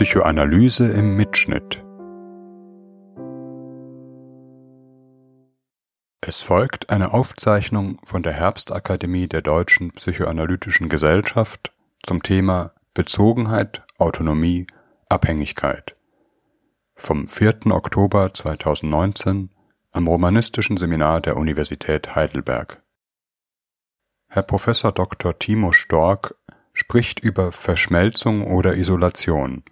Psychoanalyse im Mitschnitt. Es folgt eine Aufzeichnung von der Herbstakademie der Deutschen Psychoanalytischen Gesellschaft zum Thema Bezogenheit, Autonomie, Abhängigkeit vom 4. Oktober 2019 am Romanistischen Seminar der Universität Heidelberg. Herr Professor Dr. Timo Stork spricht über Verschmelzung oder Isolation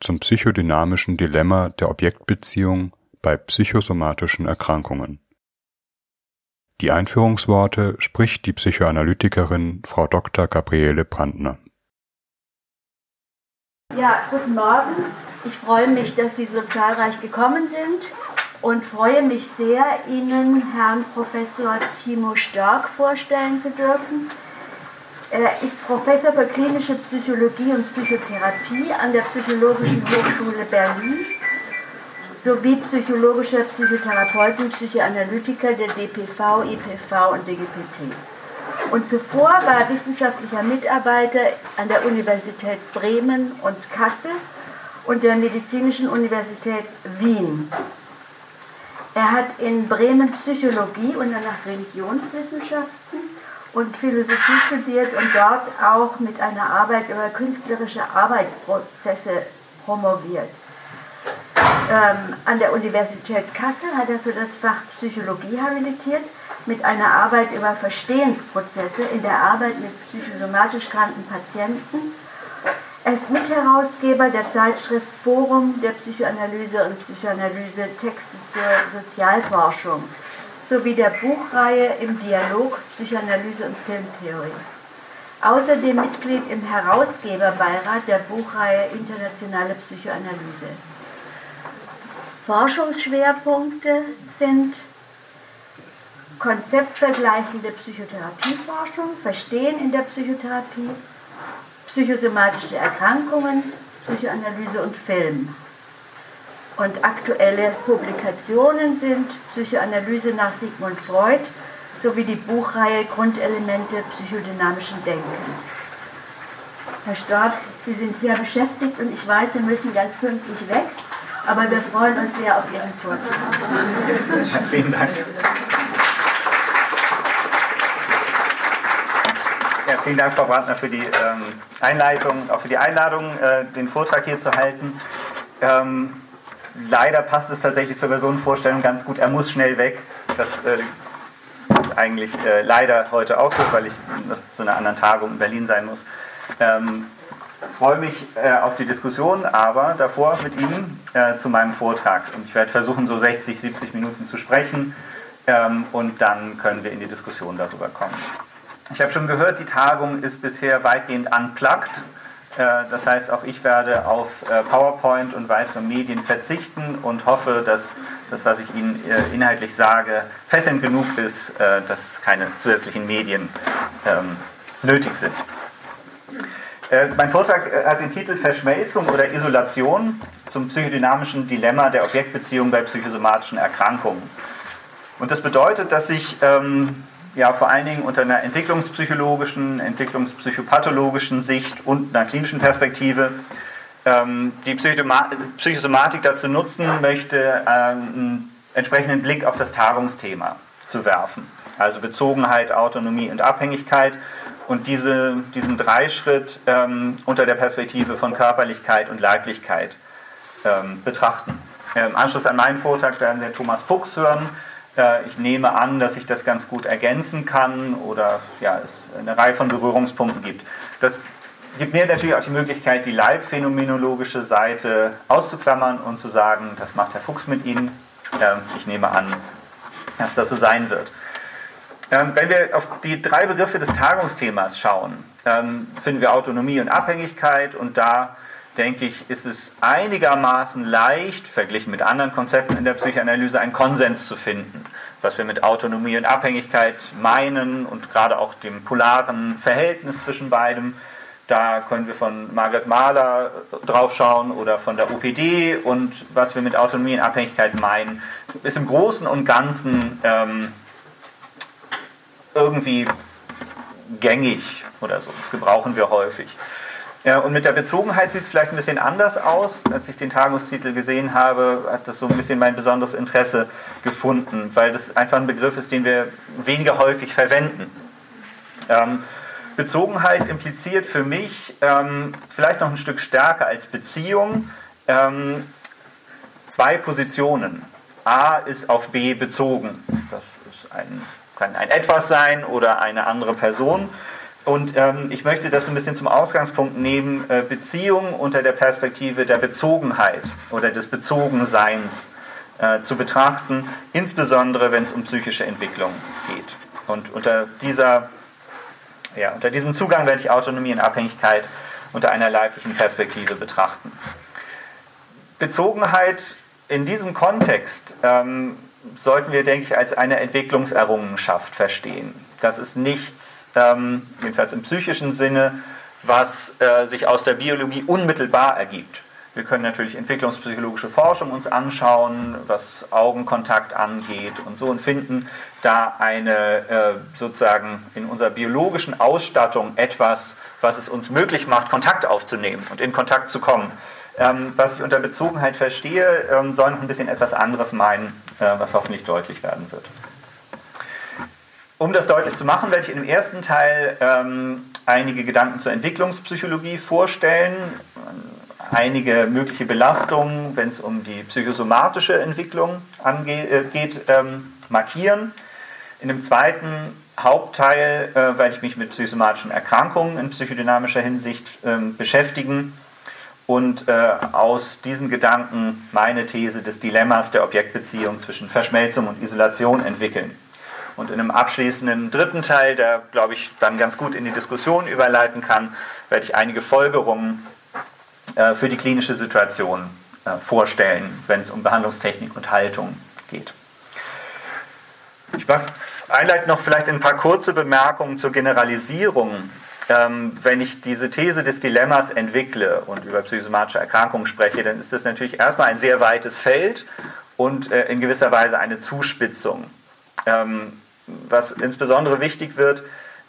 zum psychodynamischen Dilemma der Objektbeziehung bei psychosomatischen Erkrankungen. Die Einführungsworte spricht die Psychoanalytikerin Frau Dr. Gabriele Brandner. Ja, guten Morgen. Ich freue mich, dass Sie so zahlreich gekommen sind und freue mich sehr, Ihnen Herrn Professor Timo Stark vorstellen zu dürfen. Er ist Professor für klinische Psychologie und Psychotherapie an der Psychologischen Hochschule Berlin sowie psychologischer Psychotherapeuten, Psychoanalytiker der DPV, IPV und DGPT. Und zuvor war er wissenschaftlicher Mitarbeiter an der Universität Bremen und Kassel und der Medizinischen Universität Wien. Er hat in Bremen Psychologie und danach Religionswissenschaften und Philosophie studiert und dort auch mit einer Arbeit über künstlerische Arbeitsprozesse promoviert. Ähm, an der Universität Kassel hat er für das Fach Psychologie habilitiert mit einer Arbeit über Verstehensprozesse in der Arbeit mit psychosomatisch kranken Patienten. Er ist Mitherausgeber der Zeitschrift Forum der Psychoanalyse und Psychoanalyse Texte zur Sozialforschung sowie der Buchreihe im Dialog Psychoanalyse und Filmtheorie. Außerdem Mitglied im Herausgeberbeirat der Buchreihe Internationale Psychoanalyse. Forschungsschwerpunkte sind konzeptvergleichende Psychotherapieforschung, Verstehen in der Psychotherapie, psychosomatische Erkrankungen, Psychoanalyse und Film. Und aktuelle Publikationen sind Psychoanalyse nach Sigmund Freud sowie die Buchreihe Grundelemente psychodynamischen Denkens. Herr Stork, Sie sind sehr beschäftigt und ich weiß, Sie müssen ganz pünktlich weg, aber wir freuen uns sehr auf Ihren Vortrag. Vielen Dank. Ja, vielen Dank, Frau Brandner, für die ähm, Einleitung, auch für die Einladung, äh, den Vortrag hier zu halten. Ähm, leider passt es tatsächlich zur Personenvorstellung ganz gut. Er muss schnell weg. Das äh, ist eigentlich äh, leider heute auch so, weil ich zu einer anderen Tagung in Berlin sein muss. Ähm, freue mich äh, auf die Diskussion, aber davor mit Ihnen äh, zu meinem Vortrag. Und ich werde versuchen, so 60, 70 Minuten zu sprechen ähm, und dann können wir in die Diskussion darüber kommen. Ich habe schon gehört, die Tagung ist bisher weitgehend unplugged. Äh, das heißt, auch ich werde auf äh, PowerPoint und weitere Medien verzichten und hoffe, dass das, was ich Ihnen äh, inhaltlich sage, fesselnd genug ist, dass keine zusätzlichen Medien ähm, nötig sind. Mein Vortrag hat den Titel Verschmelzung oder Isolation zum psychodynamischen Dilemma der Objektbeziehung bei psychosomatischen Erkrankungen. Und das bedeutet, dass sich ähm, ja vor allen Dingen unter einer entwicklungspsychologischen, entwicklungspsychopathologischen Sicht und einer klinischen Perspektive ähm, die Psychosomatik dazu nutzen möchte, einen entsprechenden Blick auf das Tagungsthema zu werfen. Also Bezogenheit, Autonomie und Abhängigkeit und diese, diesen Dreischritt ähm, unter der Perspektive von Körperlichkeit und Leiblichkeit ähm, betrachten. Im Anschluss an meinen Vortrag werden wir Thomas Fuchs hören, ich nehme an, dass ich das ganz gut ergänzen kann oder ja, es eine Reihe von Berührungspunkten gibt. Das gibt mir natürlich auch die Möglichkeit, die leibphänomenologische Seite auszuklammern und zu sagen, das macht Herr Fuchs mit Ihnen. Ähm, ich nehme an, dass das so sein wird. Ähm, wenn wir auf die drei Begriffe des Tagungsthemas schauen, ähm, finden wir Autonomie und Abhängigkeit und da denke ich, ist es einigermaßen leicht, verglichen mit anderen Konzepten in der Psychoanalyse, einen Konsens zu finden, was wir mit Autonomie und Abhängigkeit meinen und gerade auch dem polaren Verhältnis zwischen beidem. Da können wir von Margaret Mahler drauf schauen oder von der OPD und was wir mit Autonomie und Abhängigkeit meinen, ist im Großen und Ganzen ähm, irgendwie gängig oder so. Das gebrauchen wir häufig. Ja, und mit der Bezogenheit sieht es vielleicht ein bisschen anders aus. Als ich den Tagungstitel gesehen habe, hat das so ein bisschen mein besonderes Interesse gefunden, weil das einfach ein Begriff ist, den wir weniger häufig verwenden. Ähm, Bezogenheit impliziert für mich ähm, vielleicht noch ein Stück stärker als Beziehung ähm, zwei Positionen. A ist auf B bezogen. Das ist ein, kann ein Etwas sein oder eine andere Person. Und ähm, ich möchte das ein bisschen zum Ausgangspunkt nehmen, äh, Beziehung unter der Perspektive der Bezogenheit oder des Bezogenseins äh, zu betrachten, insbesondere wenn es um psychische Entwicklung geht. Und unter, dieser, ja, unter diesem Zugang werde ich Autonomie und Abhängigkeit unter einer leiblichen Perspektive betrachten. Bezogenheit in diesem Kontext ähm, sollten wir, denke ich, als eine Entwicklungserrungenschaft verstehen. Das ist nichts, ähm, jedenfalls im psychischen Sinne, was äh, sich aus der Biologie unmittelbar ergibt. Wir können natürlich entwicklungspsychologische Forschung uns anschauen, was Augenkontakt angeht und so und finden da eine äh, sozusagen in unserer biologischen Ausstattung etwas, was es uns möglich macht, Kontakt aufzunehmen und in Kontakt zu kommen. Ähm, was ich unter Bezogenheit verstehe, ähm, soll noch ein bisschen etwas anderes meinen, äh, was hoffentlich deutlich werden wird. Um das deutlich zu machen, werde ich in dem ersten Teil ähm, einige Gedanken zur Entwicklungspsychologie vorstellen, einige mögliche Belastungen, wenn es um die psychosomatische Entwicklung äh, ähm, markieren. In dem zweiten Hauptteil äh, werde ich mich mit psychosomatischen Erkrankungen in psychodynamischer Hinsicht ähm, beschäftigen und äh, aus diesen Gedanken meine These des Dilemmas der Objektbeziehung zwischen Verschmelzung und Isolation entwickeln. Und in einem abschließenden dritten Teil, der, glaube ich, dann ganz gut in die Diskussion überleiten kann, werde ich einige Folgerungen äh, für die klinische Situation äh, vorstellen, wenn es um Behandlungstechnik und Haltung geht. Ich mache einleitend noch vielleicht ein paar kurze Bemerkungen zur Generalisierung ähm, wenn ich diese These des Dilemmas entwickle und über psychosomatische Erkrankungen spreche, dann ist das natürlich erstmal ein sehr weites Feld und äh, in gewisser Weise eine Zuspitzung. Ähm, was insbesondere wichtig wird,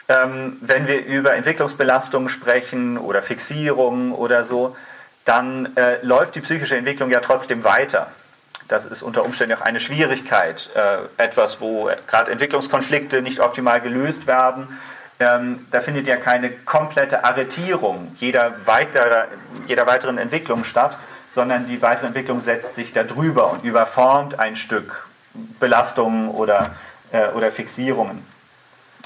ähm, wenn wir über Entwicklungsbelastungen sprechen oder Fixierungen oder so, dann äh, läuft die psychische Entwicklung ja trotzdem weiter. Das ist unter Umständen auch eine Schwierigkeit, äh, etwas, wo gerade Entwicklungskonflikte nicht optimal gelöst werden ähm, da findet ja keine komplette Arretierung jeder, weiterer, jeder weiteren Entwicklung statt, sondern die weitere Entwicklung setzt sich darüber und überformt ein Stück Belastungen oder, äh, oder Fixierungen.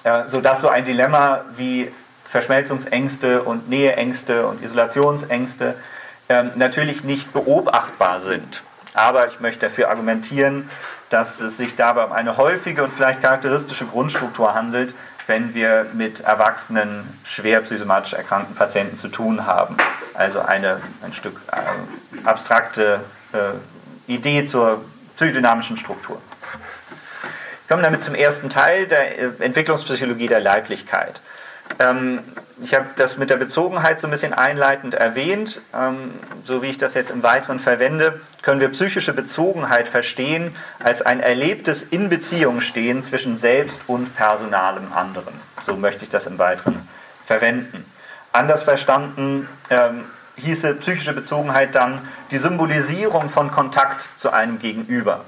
Äh, sodass so ein Dilemma wie Verschmelzungsängste und Näheängste und Isolationsängste äh, natürlich nicht beobachtbar sind. Aber ich möchte dafür argumentieren, dass es sich dabei um eine häufige und vielleicht charakteristische Grundstruktur handelt, wenn wir mit erwachsenen, schwer psychosomatisch erkrankten Patienten zu tun haben. Also eine, ein Stück äh, abstrakte äh, Idee zur psychodynamischen Struktur. Kommen damit zum ersten Teil der äh, Entwicklungspsychologie der Leiblichkeit. Ähm, ich habe das mit der Bezogenheit so ein bisschen einleitend erwähnt. Ähm, so wie ich das jetzt im Weiteren verwende, können wir psychische Bezogenheit verstehen als ein erlebtes in Beziehung stehen zwischen selbst und personalem anderen. So möchte ich das im Weiteren verwenden. Anders verstanden ähm, hieße psychische Bezogenheit dann die Symbolisierung von Kontakt zu einem Gegenüber.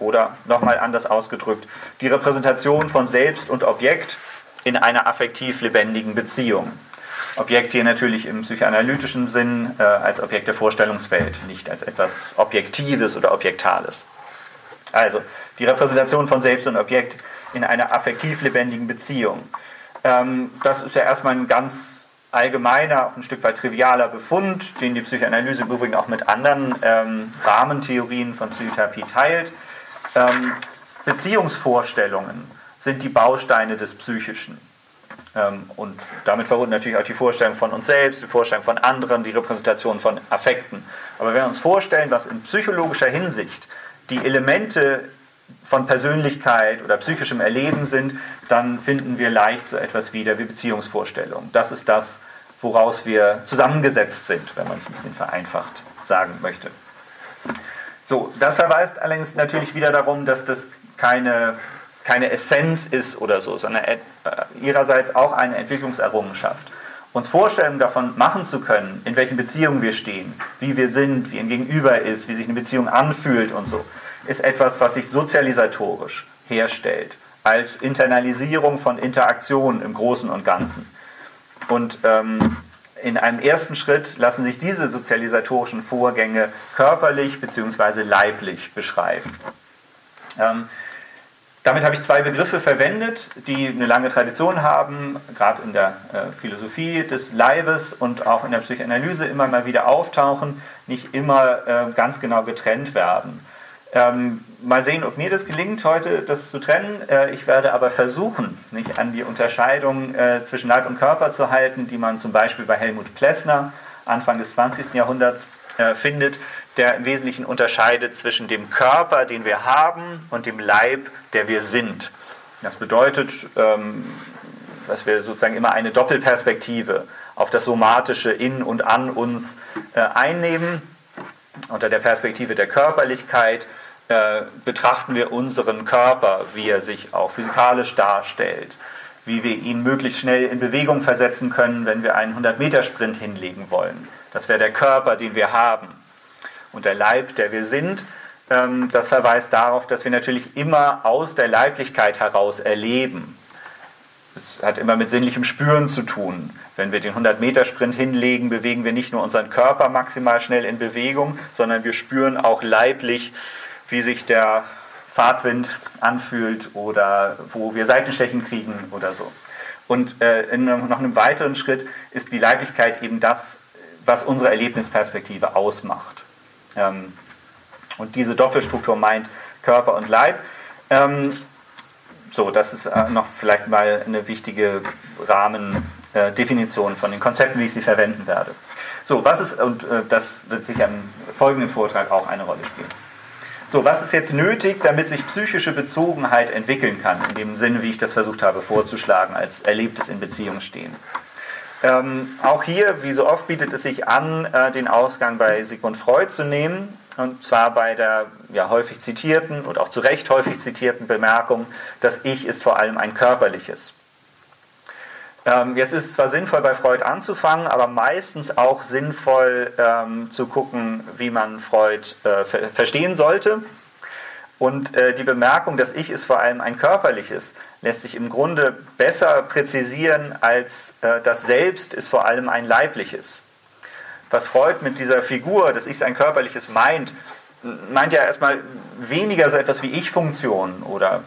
Oder nochmal anders ausgedrückt, die Repräsentation von Selbst und Objekt in einer affektiv lebendigen Beziehung. Objekt hier natürlich im psychoanalytischen Sinn äh, als Objekt der Vorstellungswelt, nicht als etwas Objektives oder Objektales. Also die Repräsentation von Selbst und Objekt in einer affektiv lebendigen Beziehung. Ähm, das ist ja erstmal ein ganz allgemeiner, auch ein Stück weit trivialer Befund, den die Psychoanalyse im Übrigen auch mit anderen ähm, Rahmentheorien von Psychotherapie teilt. Ähm, Beziehungsvorstellungen sind die Bausteine des Psychischen. Ähm, und damit verbunden natürlich auch die Vorstellung von uns selbst, die Vorstellung von anderen, die Repräsentation von Affekten. Aber wenn wir uns vorstellen, was in psychologischer Hinsicht die Elemente von Persönlichkeit oder psychischem Erleben sind, dann finden wir leicht so etwas wieder wie Beziehungsvorstellungen. Das ist das, woraus wir zusammengesetzt sind, wenn man es ein bisschen vereinfacht sagen möchte. So, das verweist allerdings natürlich wieder darum, dass das keine keine Essenz ist oder so, sondern äh, ihrerseits auch eine Entwicklungserrungenschaft. uns Vorstellungen davon machen zu können, in welchen Beziehungen wir stehen, wie wir sind, wie ein Gegenüber ist, wie sich eine Beziehung anfühlt und so, ist etwas, was sich sozialisatorisch herstellt, als Internalisierung von Interaktionen im Großen und Ganzen. Und ähm, in einem ersten Schritt lassen sich diese sozialisatorischen Vorgänge körperlich bzw. leiblich beschreiben. Ähm, damit habe ich zwei Begriffe verwendet, die eine lange Tradition haben, gerade in der äh, Philosophie des Leibes und auch in der Psychoanalyse immer mal wieder auftauchen, nicht immer äh, ganz genau getrennt werden. Ähm, mal sehen, ob mir das gelingt, heute das zu trennen. Äh, ich werde aber versuchen, nicht an die Unterscheidung äh, zwischen Leib und Körper zu halten, die man zum Beispiel bei Helmut Plessner Anfang des 20. Jahrhunderts äh, findet, der im Wesentlichen unterscheidet zwischen dem Körper, den wir haben, und dem Leib, der wir sind. Das bedeutet, ähm, dass wir sozusagen immer eine Doppelperspektive auf das Somatische in und an uns äh, einnehmen. Unter der Perspektive der Körperlichkeit äh, betrachten wir unseren Körper, wie er sich auch physikalisch darstellt, wie wir ihn möglichst schnell in Bewegung versetzen können, wenn wir einen 100-Meter-Sprint hinlegen wollen. Das wäre der Körper, den wir haben und der Leib, der wir sind, ähm, das verweist darauf, dass wir natürlich immer aus der Leiblichkeit heraus erleben. Es hat immer mit sinnlichem Spüren zu tun. Wenn wir den 100-Meter-Sprint hinlegen, bewegen wir nicht nur unseren Körper maximal schnell in Bewegung, sondern wir spüren auch leiblich, wie sich der Fahrtwind anfühlt oder wo wir Seitenstechen kriegen oder so. Und äh, in noch einem weiteren Schritt ist die Leiblichkeit eben das, was unsere Erlebnisperspektive ausmacht. Ähm, und diese Doppelstruktur meint Körper und Leib. Ähm, so, das ist äh, noch vielleicht mal eine wichtige Rahmendefinition von den Konzepten, wie ich sie verwenden werde. So, was ist, und äh, das wird sicher im folgenden Vortrag auch eine Rolle spielen. So, was ist jetzt nötig, damit sich psychische Bezogenheit entwickeln kann, in dem Sinne, wie ich das versucht habe vorzuschlagen, als erlebtes in Beziehung stehen? Ähm, auch hier, wie so oft, bietet es sich an, äh, den Ausgang bei Sigmund Freud zu nehmen. Und zwar bei der ja, häufig zitierten und auch zu Recht häufig zitierten Bemerkung, das Ich ist vor allem ein körperliches. Ähm, jetzt ist es zwar sinnvoll, bei Freud anzufangen, aber meistens auch sinnvoll ähm, zu gucken, wie man Freud äh, ver verstehen sollte. Und äh, die Bemerkung, das Ich ist vor allem ein körperliches, lässt sich im Grunde besser präzisieren als äh, das Selbst ist vor allem ein leibliches. Was Freud mit dieser Figur, das Ich ein körperliches meint, meint ja erstmal weniger so etwas wie Ich-Funktion oder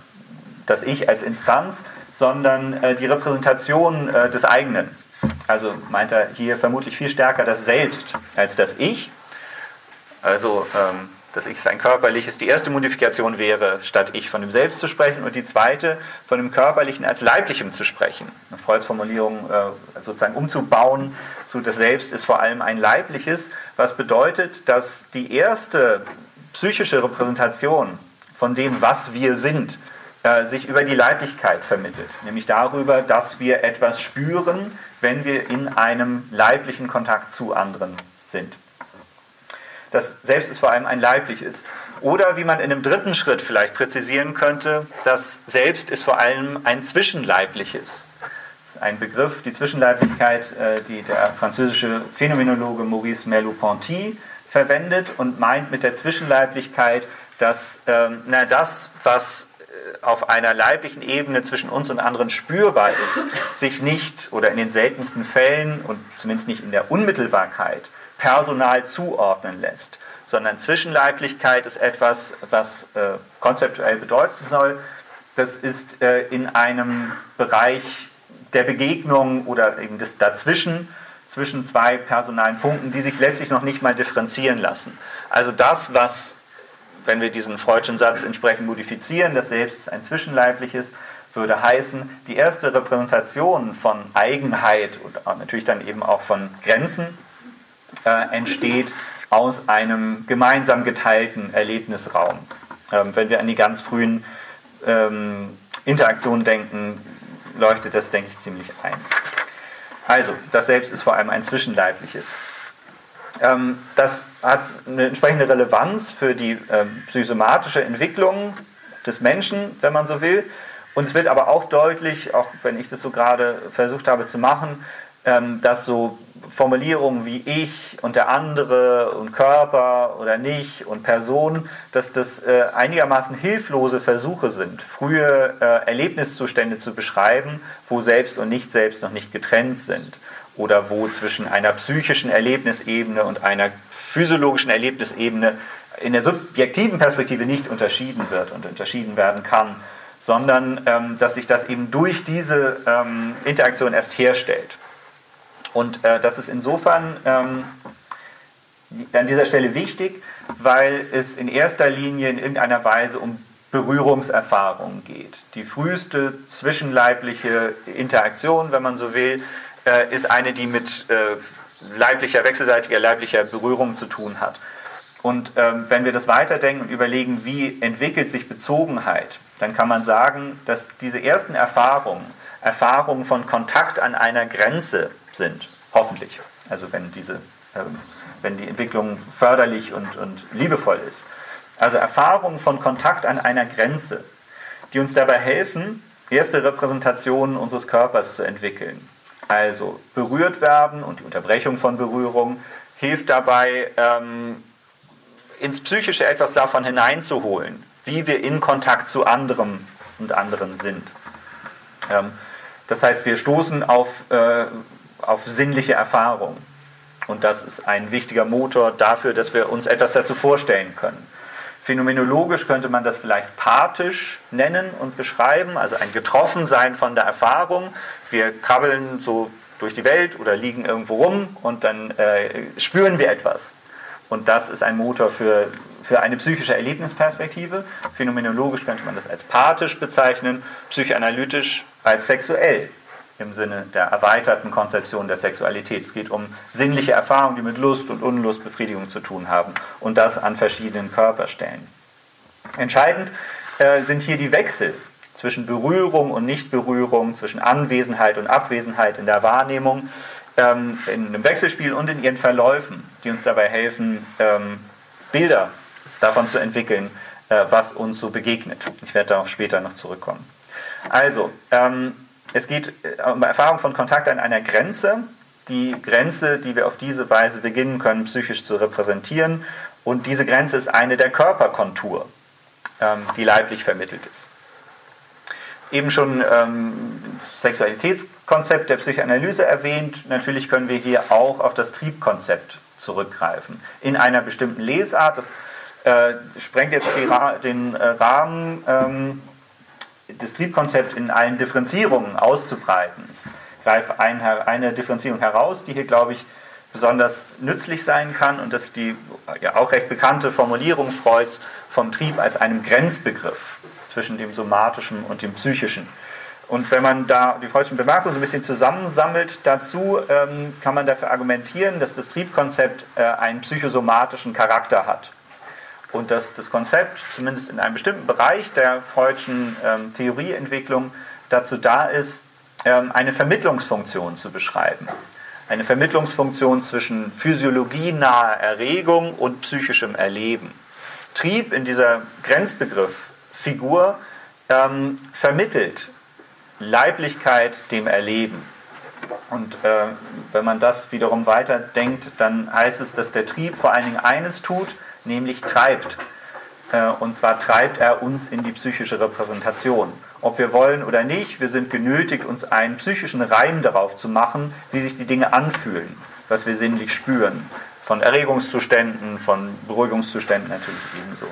das Ich als Instanz, sondern äh, die Repräsentation äh, des eigenen. Also meint er hier vermutlich viel stärker das Selbst als das Ich. Also ähm, das Ich ist ein körperliches. Die erste Modifikation wäre, statt Ich von dem Selbst zu sprechen und die zweite von dem Körperlichen als Leiblichem zu sprechen. Eine Freuds Formulierung äh, sozusagen umzubauen, so das Selbst ist vor allem ein Leibliches, was bedeutet, dass die erste psychische Repräsentation von dem, was wir sind, äh, sich über die Leiblichkeit vermittelt, nämlich darüber, dass wir etwas spüren, wenn wir in einem leiblichen Kontakt zu anderen sind. Das Selbst ist vor allem ein leibliches. Oder wie man in einem dritten Schritt vielleicht präzisieren könnte, das Selbst ist vor allem ein zwischenleibliches. Das ist ein Begriff, die Zwischenleiblichkeit, äh, die der französische Phänomenologe Maurice Merleau-Ponty verwendet und meint mit der Zwischenleiblichkeit, dass ähm, na, das, was äh, auf einer leiblichen Ebene zwischen uns und anderen spürbar ist, sich nicht oder in den seltensten Fällen und zumindest nicht in der Unmittelbarkeit Personal zuordnen lässt, sondern Zwischenleiblichkeit ist etwas, was äh, konzeptuell bedeuten soll. Das ist äh, in einem Bereich der Begegnung oder eben des Dazwischen, zwischen zwei personalen Punkten, die sich letztlich noch nicht mal differenzieren lassen. Also das, was, wenn wir diesen Freudschen Satz entsprechend modifizieren, das Selbst ist ein zwischenleibliches, würde heißen, die erste Repräsentation von Eigenheit und natürlich dann eben auch von Grenzen äh, entsteht aus einem gemeinsam geteilten Erlebnisraum. Ähm, wenn wir an die ganz frühen ähm, Interaktionen denken, leuchtet das, denke ich, ziemlich ein. Also, das Selbst ist vor allem ein zwischenleibliches. Ähm, das hat eine entsprechende Relevanz für die ähm, psychosomatische Entwicklung des Menschen, wenn man so will. Und es wird aber auch deutlich, auch wenn ich das so gerade versucht habe zu machen, ähm, dass so Formulierungen wie ich und der andere und Körper oder nicht und Person, dass das äh, einigermaßen hilflose Versuche sind, frühe äh, Erlebniszustände zu beschreiben, wo Selbst und Nicht-Selbst noch nicht getrennt sind oder wo zwischen einer psychischen Erlebnisebene und einer physiologischen Erlebnisebene in der subjektiven Perspektive nicht unterschieden wird und unterschieden werden kann, sondern ähm, dass sich das eben durch diese ähm, Interaktion erst herstellt. Und äh, das ist insofern ähm, an dieser Stelle wichtig, weil es in erster Linie in irgendeiner Weise um Berührungserfahrungen geht. Die früheste zwischenleibliche Interaktion, wenn man so will, äh, ist eine, die mit äh, leiblicher, wechselseitiger leiblicher Berührung zu tun hat. Und ähm, wenn wir das weiterdenken und überlegen, wie entwickelt sich Bezogenheit, dann kann man sagen, dass diese ersten Erfahrungen, Erfahrungen von Kontakt an einer Grenze sind, hoffentlich. Also wenn, diese, ähm, wenn die Entwicklung förderlich und, und liebevoll ist. Also Erfahrungen von Kontakt an einer Grenze, die uns dabei helfen, erste Repräsentationen unseres Körpers zu entwickeln. Also berührt werden und die Unterbrechung von Berührung hilft dabei, ähm, ins Psychische etwas davon hineinzuholen, wie wir in Kontakt zu anderem und anderen sind. Ähm, das heißt, wir stoßen auf, äh, auf sinnliche Erfahrung. Und das ist ein wichtiger Motor dafür, dass wir uns etwas dazu vorstellen können. Phänomenologisch könnte man das vielleicht pathisch nennen und beschreiben, also ein Getroffensein von der Erfahrung. Wir krabbeln so durch die Welt oder liegen irgendwo rum und dann äh, spüren wir etwas. Und das ist ein Motor für, für eine psychische Erlebnisperspektive. Phänomenologisch könnte man das als pathisch bezeichnen, psychoanalytisch als sexuell im Sinne der erweiterten Konzeption der Sexualität. Es geht um sinnliche Erfahrungen, die mit Lust und Unlust, Befriedigung zu tun haben und das an verschiedenen Körperstellen. Entscheidend äh, sind hier die Wechsel zwischen Berührung und Nichtberührung, zwischen Anwesenheit und Abwesenheit in der Wahrnehmung, ähm, in einem Wechselspiel und in ihren Verläufen, die uns dabei helfen, ähm, Bilder davon zu entwickeln, äh, was uns so begegnet. Ich werde darauf später noch zurückkommen. Also, ähm, es geht äh, um Erfahrung von Kontakt an einer Grenze, die Grenze, die wir auf diese Weise beginnen können, psychisch zu repräsentieren. Und diese Grenze ist eine der Körperkontur, ähm, die leiblich vermittelt ist eben schon ähm, Sexualitätskonzept der Psychoanalyse erwähnt. Natürlich können wir hier auch auf das Triebkonzept zurückgreifen. In einer bestimmten Lesart, das äh, sprengt jetzt Ra den äh, Rahmen, ähm, das Triebkonzept in allen Differenzierungen auszubreiten. Ich greife ein, eine Differenzierung heraus, die hier, glaube ich, besonders nützlich sein kann und das ist die ja auch recht bekannte Formulierung Freuds vom Trieb als einem Grenzbegriff zwischen dem somatischen und dem psychischen. Und wenn man da die freudschen Bemerkungen so ein bisschen zusammensammelt dazu, ähm, kann man dafür argumentieren, dass das Triebkonzept äh, einen psychosomatischen Charakter hat. Und dass das Konzept, zumindest in einem bestimmten Bereich der freudschen ähm, Theorieentwicklung, dazu da ist, ähm, eine Vermittlungsfunktion zu beschreiben. Eine Vermittlungsfunktion zwischen physiologienaher Erregung und psychischem Erleben. Trieb in dieser Grenzbegriff Figur ähm, vermittelt Leiblichkeit dem Erleben. Und äh, wenn man das wiederum weiterdenkt, dann heißt es, dass der Trieb vor allen Dingen eines tut, nämlich treibt. Äh, und zwar treibt er uns in die psychische Repräsentation. Ob wir wollen oder nicht, wir sind genötigt, uns einen psychischen Reim darauf zu machen, wie sich die Dinge anfühlen, was wir sinnlich spüren. Von Erregungszuständen, von Beruhigungszuständen natürlich ebenso.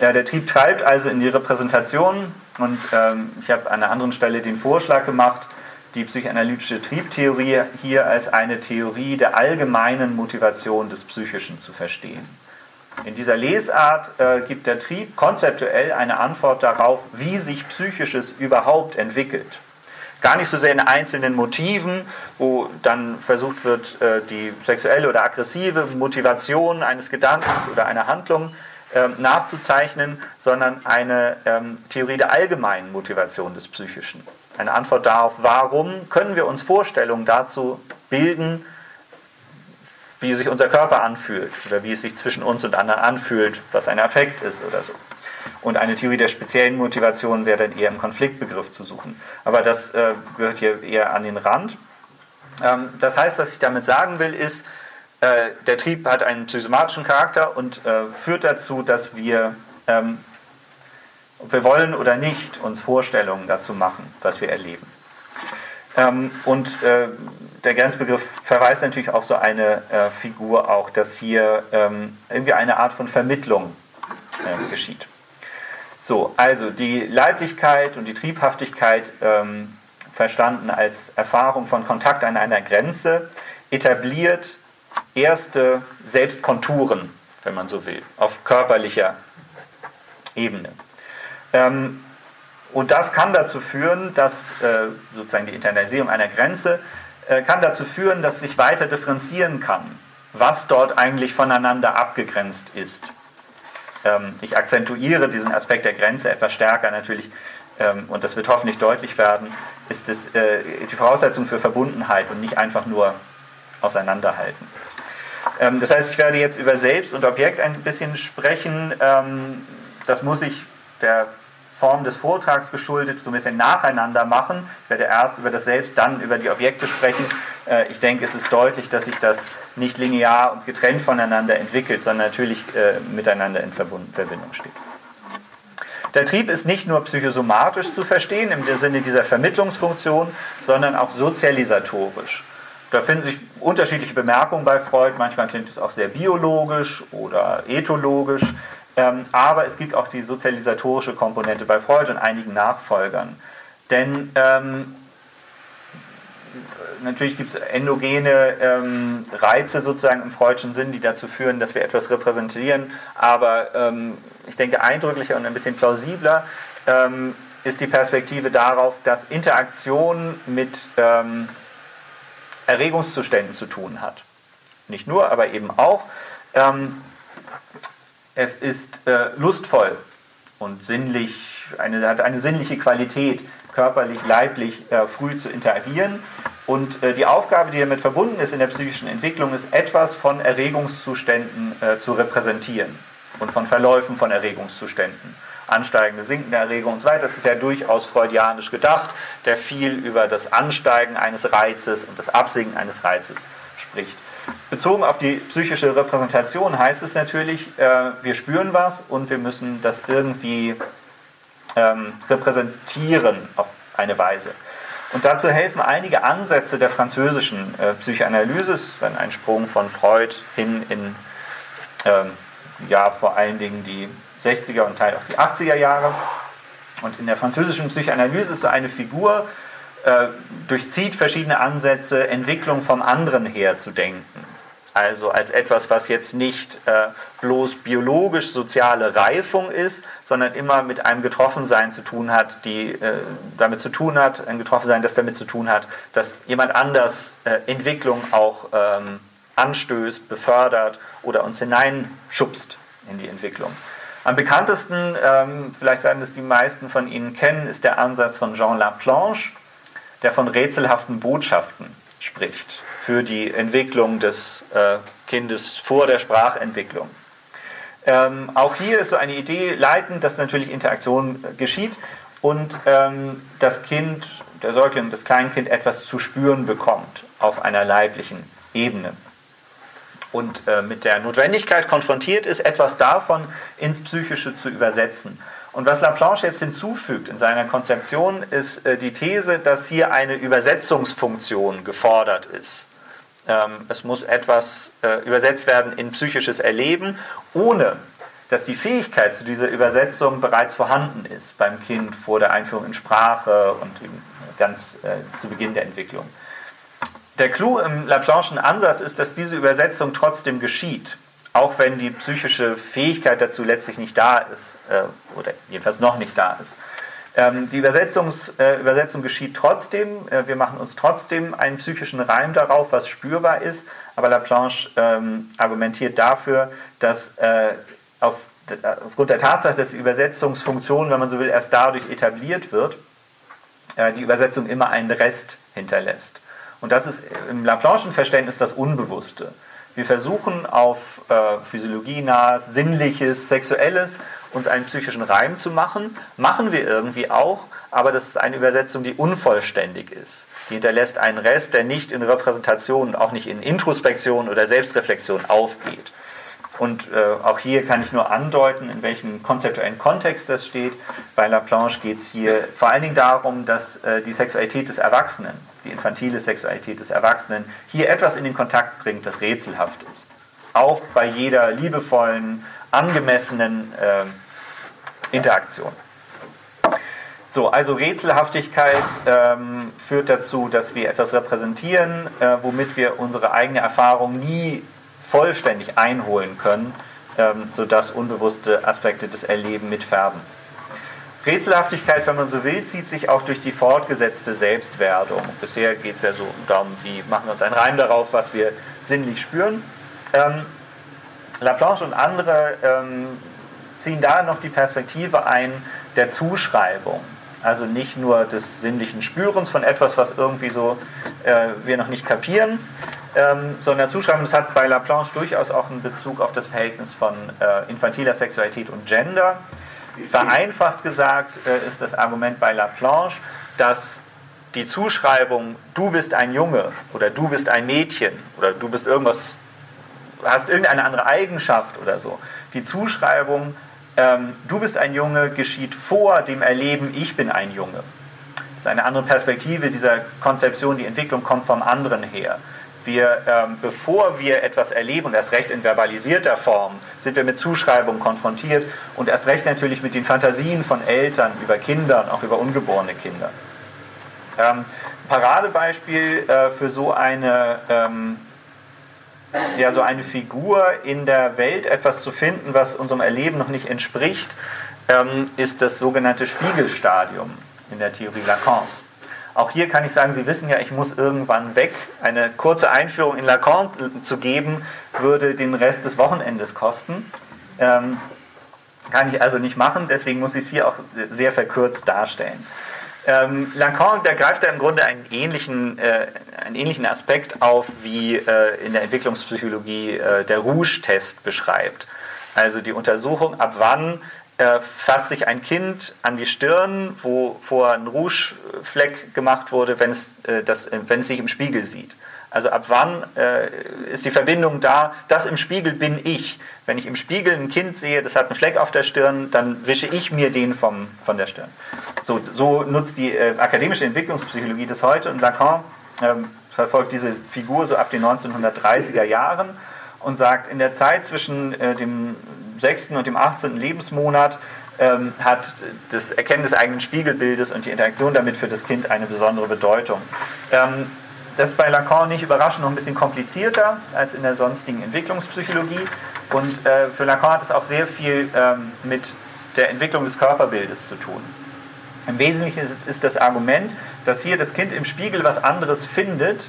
Ja, der Trieb treibt also in die Repräsentation und ähm, ich habe an einer anderen Stelle den Vorschlag gemacht, die psychoanalytische Triebtheorie hier als eine Theorie der allgemeinen Motivation des Psychischen zu verstehen. In dieser Lesart äh, gibt der Trieb konzeptuell eine Antwort darauf, wie sich Psychisches überhaupt entwickelt. Gar nicht so sehr in einzelnen Motiven, wo dann versucht wird, äh, die sexuelle oder aggressive Motivation eines Gedankens oder einer Handlung ähm, nachzuzeichnen, sondern eine ähm, Theorie der allgemeinen Motivation des Psychischen. Eine Antwort darauf, warum können wir uns Vorstellungen dazu bilden, wie sich unser Körper anfühlt oder wie es sich zwischen uns und anderen anfühlt, was ein Affekt ist oder so. Und eine Theorie der speziellen Motivation wäre dann eher im Konfliktbegriff zu suchen. Aber das äh, gehört hier eher an den Rand. Ähm, das heißt, was ich damit sagen will, ist, äh, der Trieb hat einen psychosomatischen Charakter und äh, führt dazu, dass wir, ähm, ob wir wollen oder nicht, uns Vorstellungen dazu machen, was wir erleben. Ähm, und äh, der Grenzbegriff verweist natürlich auf so eine äh, Figur auch, dass hier ähm, irgendwie eine Art von Vermittlung äh, geschieht. So, also die Leiblichkeit und die Triebhaftigkeit ähm, verstanden als Erfahrung von Kontakt an einer Grenze etabliert erste Selbstkonturen, wenn man so will, auf körperlicher Ebene. Ähm, und das kann dazu führen, dass äh, sozusagen die Internalisierung einer Grenze kann dazu führen, dass sich weiter differenzieren kann, was dort eigentlich voneinander abgegrenzt ist. Ähm, ich akzentuiere diesen Aspekt der Grenze etwas stärker natürlich, ähm, und das wird hoffentlich deutlich werden, ist es äh, die Voraussetzung für Verbundenheit und nicht einfach nur auseinanderhalten. Ähm, das heißt, ich werde jetzt über Selbst und Objekt ein bisschen sprechen. Das muss ich der Form des Vortrags geschuldet so ein bisschen nacheinander machen. Ich werde erst über das Selbst, dann über die Objekte sprechen. Äh, ich denke, es ist deutlich, dass sich das nicht linear und getrennt voneinander entwickelt, sondern natürlich äh, miteinander in Verbindung steht. Der Trieb ist nicht nur psychosomatisch zu verstehen im Sinne dieser Vermittlungsfunktion, sondern auch sozialisatorisch. Da finden sich unterschiedliche Bemerkungen bei Freud. Manchmal klingt es auch sehr biologisch oder ethologisch. Ähm, aber es gibt auch die sozialisatorische Komponente bei Freud und einigen Nachfolgern. Denn ähm, natürlich gibt es endogene ähm, Reize sozusagen im freudschen Sinn, die dazu führen, dass wir etwas repräsentieren. Aber ähm, ich denke, eindrücklicher und ein bisschen plausibler ähm, ist die Perspektive darauf, dass Interaktion mit ähm, Erregungszuständen zu tun hat. Nicht nur, aber eben auch. Es ist äh, lustvoll und sinnlich, eine, hat eine sinnliche Qualität, körperlich, leiblich äh, früh zu interagieren. Und äh, die Aufgabe, die damit verbunden ist in der psychischen Entwicklung, ist etwas von Erregungszuständen äh, zu repräsentieren und von Verläufen von Erregungszuständen. Ansteigende, sinkende Erregung und so weiter. Das ist ja durchaus freudianisch gedacht, der viel über das Ansteigen eines Reizes und das Absinken eines Reizes spricht. Bezogen auf die psychische Repräsentation heißt es natürlich, äh, wir spüren was und wir müssen das irgendwie ähm, repräsentieren auf eine Weise. Und dazu helfen einige Ansätze der französischen äh, Psychoanalyse, dann ein Sprung von Freud hin in ähm, ja, vor allen Dingen die 60er und Teil auch die 80er Jahre. Und in der französischen Psychoanalyse ist so eine Figur, äh, durchzieht verschiedene Ansätze, Entwicklung vom anderen her zu denken. Also als etwas, was jetzt nicht äh, bloß biologisch-soziale Reifung ist, sondern immer mit einem Getroffensein zu tun hat, die äh, damit zu tun hat, ein Getroffensein, das damit zu tun hat, dass jemand anders äh, Entwicklung auch ähm, anstößt, befördert oder uns hineinschubst in die Entwicklung. Am bekanntesten, ähm, vielleicht werden es die meisten von Ihnen kennen, ist der Ansatz von Jean Laplanche, der von rätselhaften Botschaften spricht für die Entwicklung des äh, Kindes vor der Sprachentwicklung. Ähm, auch hier ist so eine Idee leitend, dass natürlich Interaktion äh, geschieht und ähm, das Kind, der Säugling, das Kleinkind etwas zu spüren bekommt auf einer leiblichen Ebene. Und äh, mit der Notwendigkeit konfrontiert ist, etwas davon ins Psychische zu übersetzen. Und was Laplanche jetzt hinzufügt in seiner Konzeption, ist äh, die These, dass hier eine Übersetzungsfunktion gefordert ist. Ähm, es muss etwas äh, übersetzt werden in psychisches Erleben, ohne dass die Fähigkeit zu dieser Übersetzung bereits vorhanden ist beim Kind vor der Einführung in Sprache und ganz äh, zu Beginn der Entwicklung. Der Clou im Laplanchen Ansatz ist, dass diese Übersetzung trotzdem geschieht auch wenn die psychische Fähigkeit dazu letztlich nicht da ist, äh, oder jedenfalls noch nicht da ist. Ähm, die Übersetzungs, äh, Übersetzung geschieht trotzdem, äh, wir machen uns trotzdem einen psychischen Reim darauf, was spürbar ist, aber Laplanche ähm, argumentiert dafür, dass äh, auf, aufgrund der Tatsache, dass die Übersetzungsfunktion, wenn man so will, erst dadurch etabliert wird, äh, die Übersetzung immer einen Rest hinterlässt. Und das ist im Laplanchen Verständnis das Unbewusste. Wir versuchen auf äh, physiologienahes, sinnliches, sexuelles uns einen psychischen Reim zu machen. Machen wir irgendwie auch, aber das ist eine Übersetzung, die unvollständig ist. Die hinterlässt einen Rest, der nicht in Repräsentation, auch nicht in Introspektion oder Selbstreflexion aufgeht. Und äh, auch hier kann ich nur andeuten, in welchem konzeptuellen Kontext das steht. Bei Laplanche geht es hier vor allen Dingen darum, dass äh, die Sexualität des Erwachsenen, die infantile Sexualität des Erwachsenen, hier etwas in den Kontakt bringt, das rätselhaft ist. Auch bei jeder liebevollen, angemessenen äh, Interaktion. So, also Rätselhaftigkeit ähm, führt dazu, dass wir etwas repräsentieren, äh, womit wir unsere eigene Erfahrung nie vollständig einholen können, ähm, sodass unbewusste Aspekte des Erleben mitfärben. Rätselhaftigkeit, wenn man so will, zieht sich auch durch die fortgesetzte Selbstwerdung. Bisher geht es ja so darum, wie machen wir uns einen Reim darauf, was wir sinnlich spüren. Ähm, Laplanche und andere ähm, ziehen da noch die Perspektive ein der Zuschreibung. Also nicht nur des sinnlichen Spürens von etwas, was irgendwie so äh, wir noch nicht kapieren, ähm, sondern Zuschreibung, das hat bei Laplanche durchaus auch einen Bezug auf das Verhältnis von äh, infantiler Sexualität und Gender. Vereinfacht gesagt äh, ist das Argument bei Laplanche, dass die Zuschreibung, du bist ein Junge oder du bist ein Mädchen oder du bist irgendwas, hast irgendeine andere Eigenschaft oder so, die Zuschreibung, ähm, du bist ein Junge, geschieht vor dem Erleben, ich bin ein Junge. Das ist eine andere Perspektive dieser Konzeption, die Entwicklung kommt vom anderen her wir, ähm, bevor wir etwas erleben, und erst recht in verbalisierter Form, sind wir mit Zuschreibungen konfrontiert und erst recht natürlich mit den Fantasien von Eltern über Kinder und auch über ungeborene Kinder. Ähm, Paradebeispiel äh, für so eine, ähm, ja, so eine Figur in der Welt etwas zu finden, was unserem Erleben noch nicht entspricht, ähm, ist das sogenannte Spiegelstadium in der Theorie Lacans. Auch hier kann ich sagen, Sie wissen ja, ich muss irgendwann weg. Eine kurze Einführung in Lacan zu geben, würde den Rest des Wochenendes kosten. Ähm, kann ich also nicht machen, deswegen muss ich es hier auch sehr verkürzt darstellen. Ähm, Lacan, der greift da im Grunde einen ähnlichen, äh, einen ähnlichen Aspekt auf, wie äh, in der Entwicklungspsychologie äh, der Rouge-Test beschreibt. Also die Untersuchung, ab wann äh, fasst sich ein Kind an die Stirn, wo vorher ein Rouge-Fleck gemacht wurde, wenn es, äh, das, äh, wenn es sich im Spiegel sieht. Also ab wann äh, ist die Verbindung da, das im Spiegel bin ich. Wenn ich im Spiegel ein Kind sehe, das hat einen Fleck auf der Stirn, dann wische ich mir den vom, von der Stirn. So, so nutzt die äh, akademische Entwicklungspsychologie das heute und Lacan ähm, verfolgt diese Figur so ab den 1930er Jahren und sagt, in der Zeit zwischen äh, dem 6. und dem 18. Lebensmonat ähm, hat das Erkennen des eigenen Spiegelbildes und die Interaktion damit für das Kind eine besondere Bedeutung. Ähm, das ist bei Lacan nicht überraschend noch ein bisschen komplizierter als in der sonstigen Entwicklungspsychologie. Und äh, für Lacan hat es auch sehr viel ähm, mit der Entwicklung des Körperbildes zu tun. Im Wesentlichen ist, ist das Argument, dass hier das Kind im Spiegel was anderes findet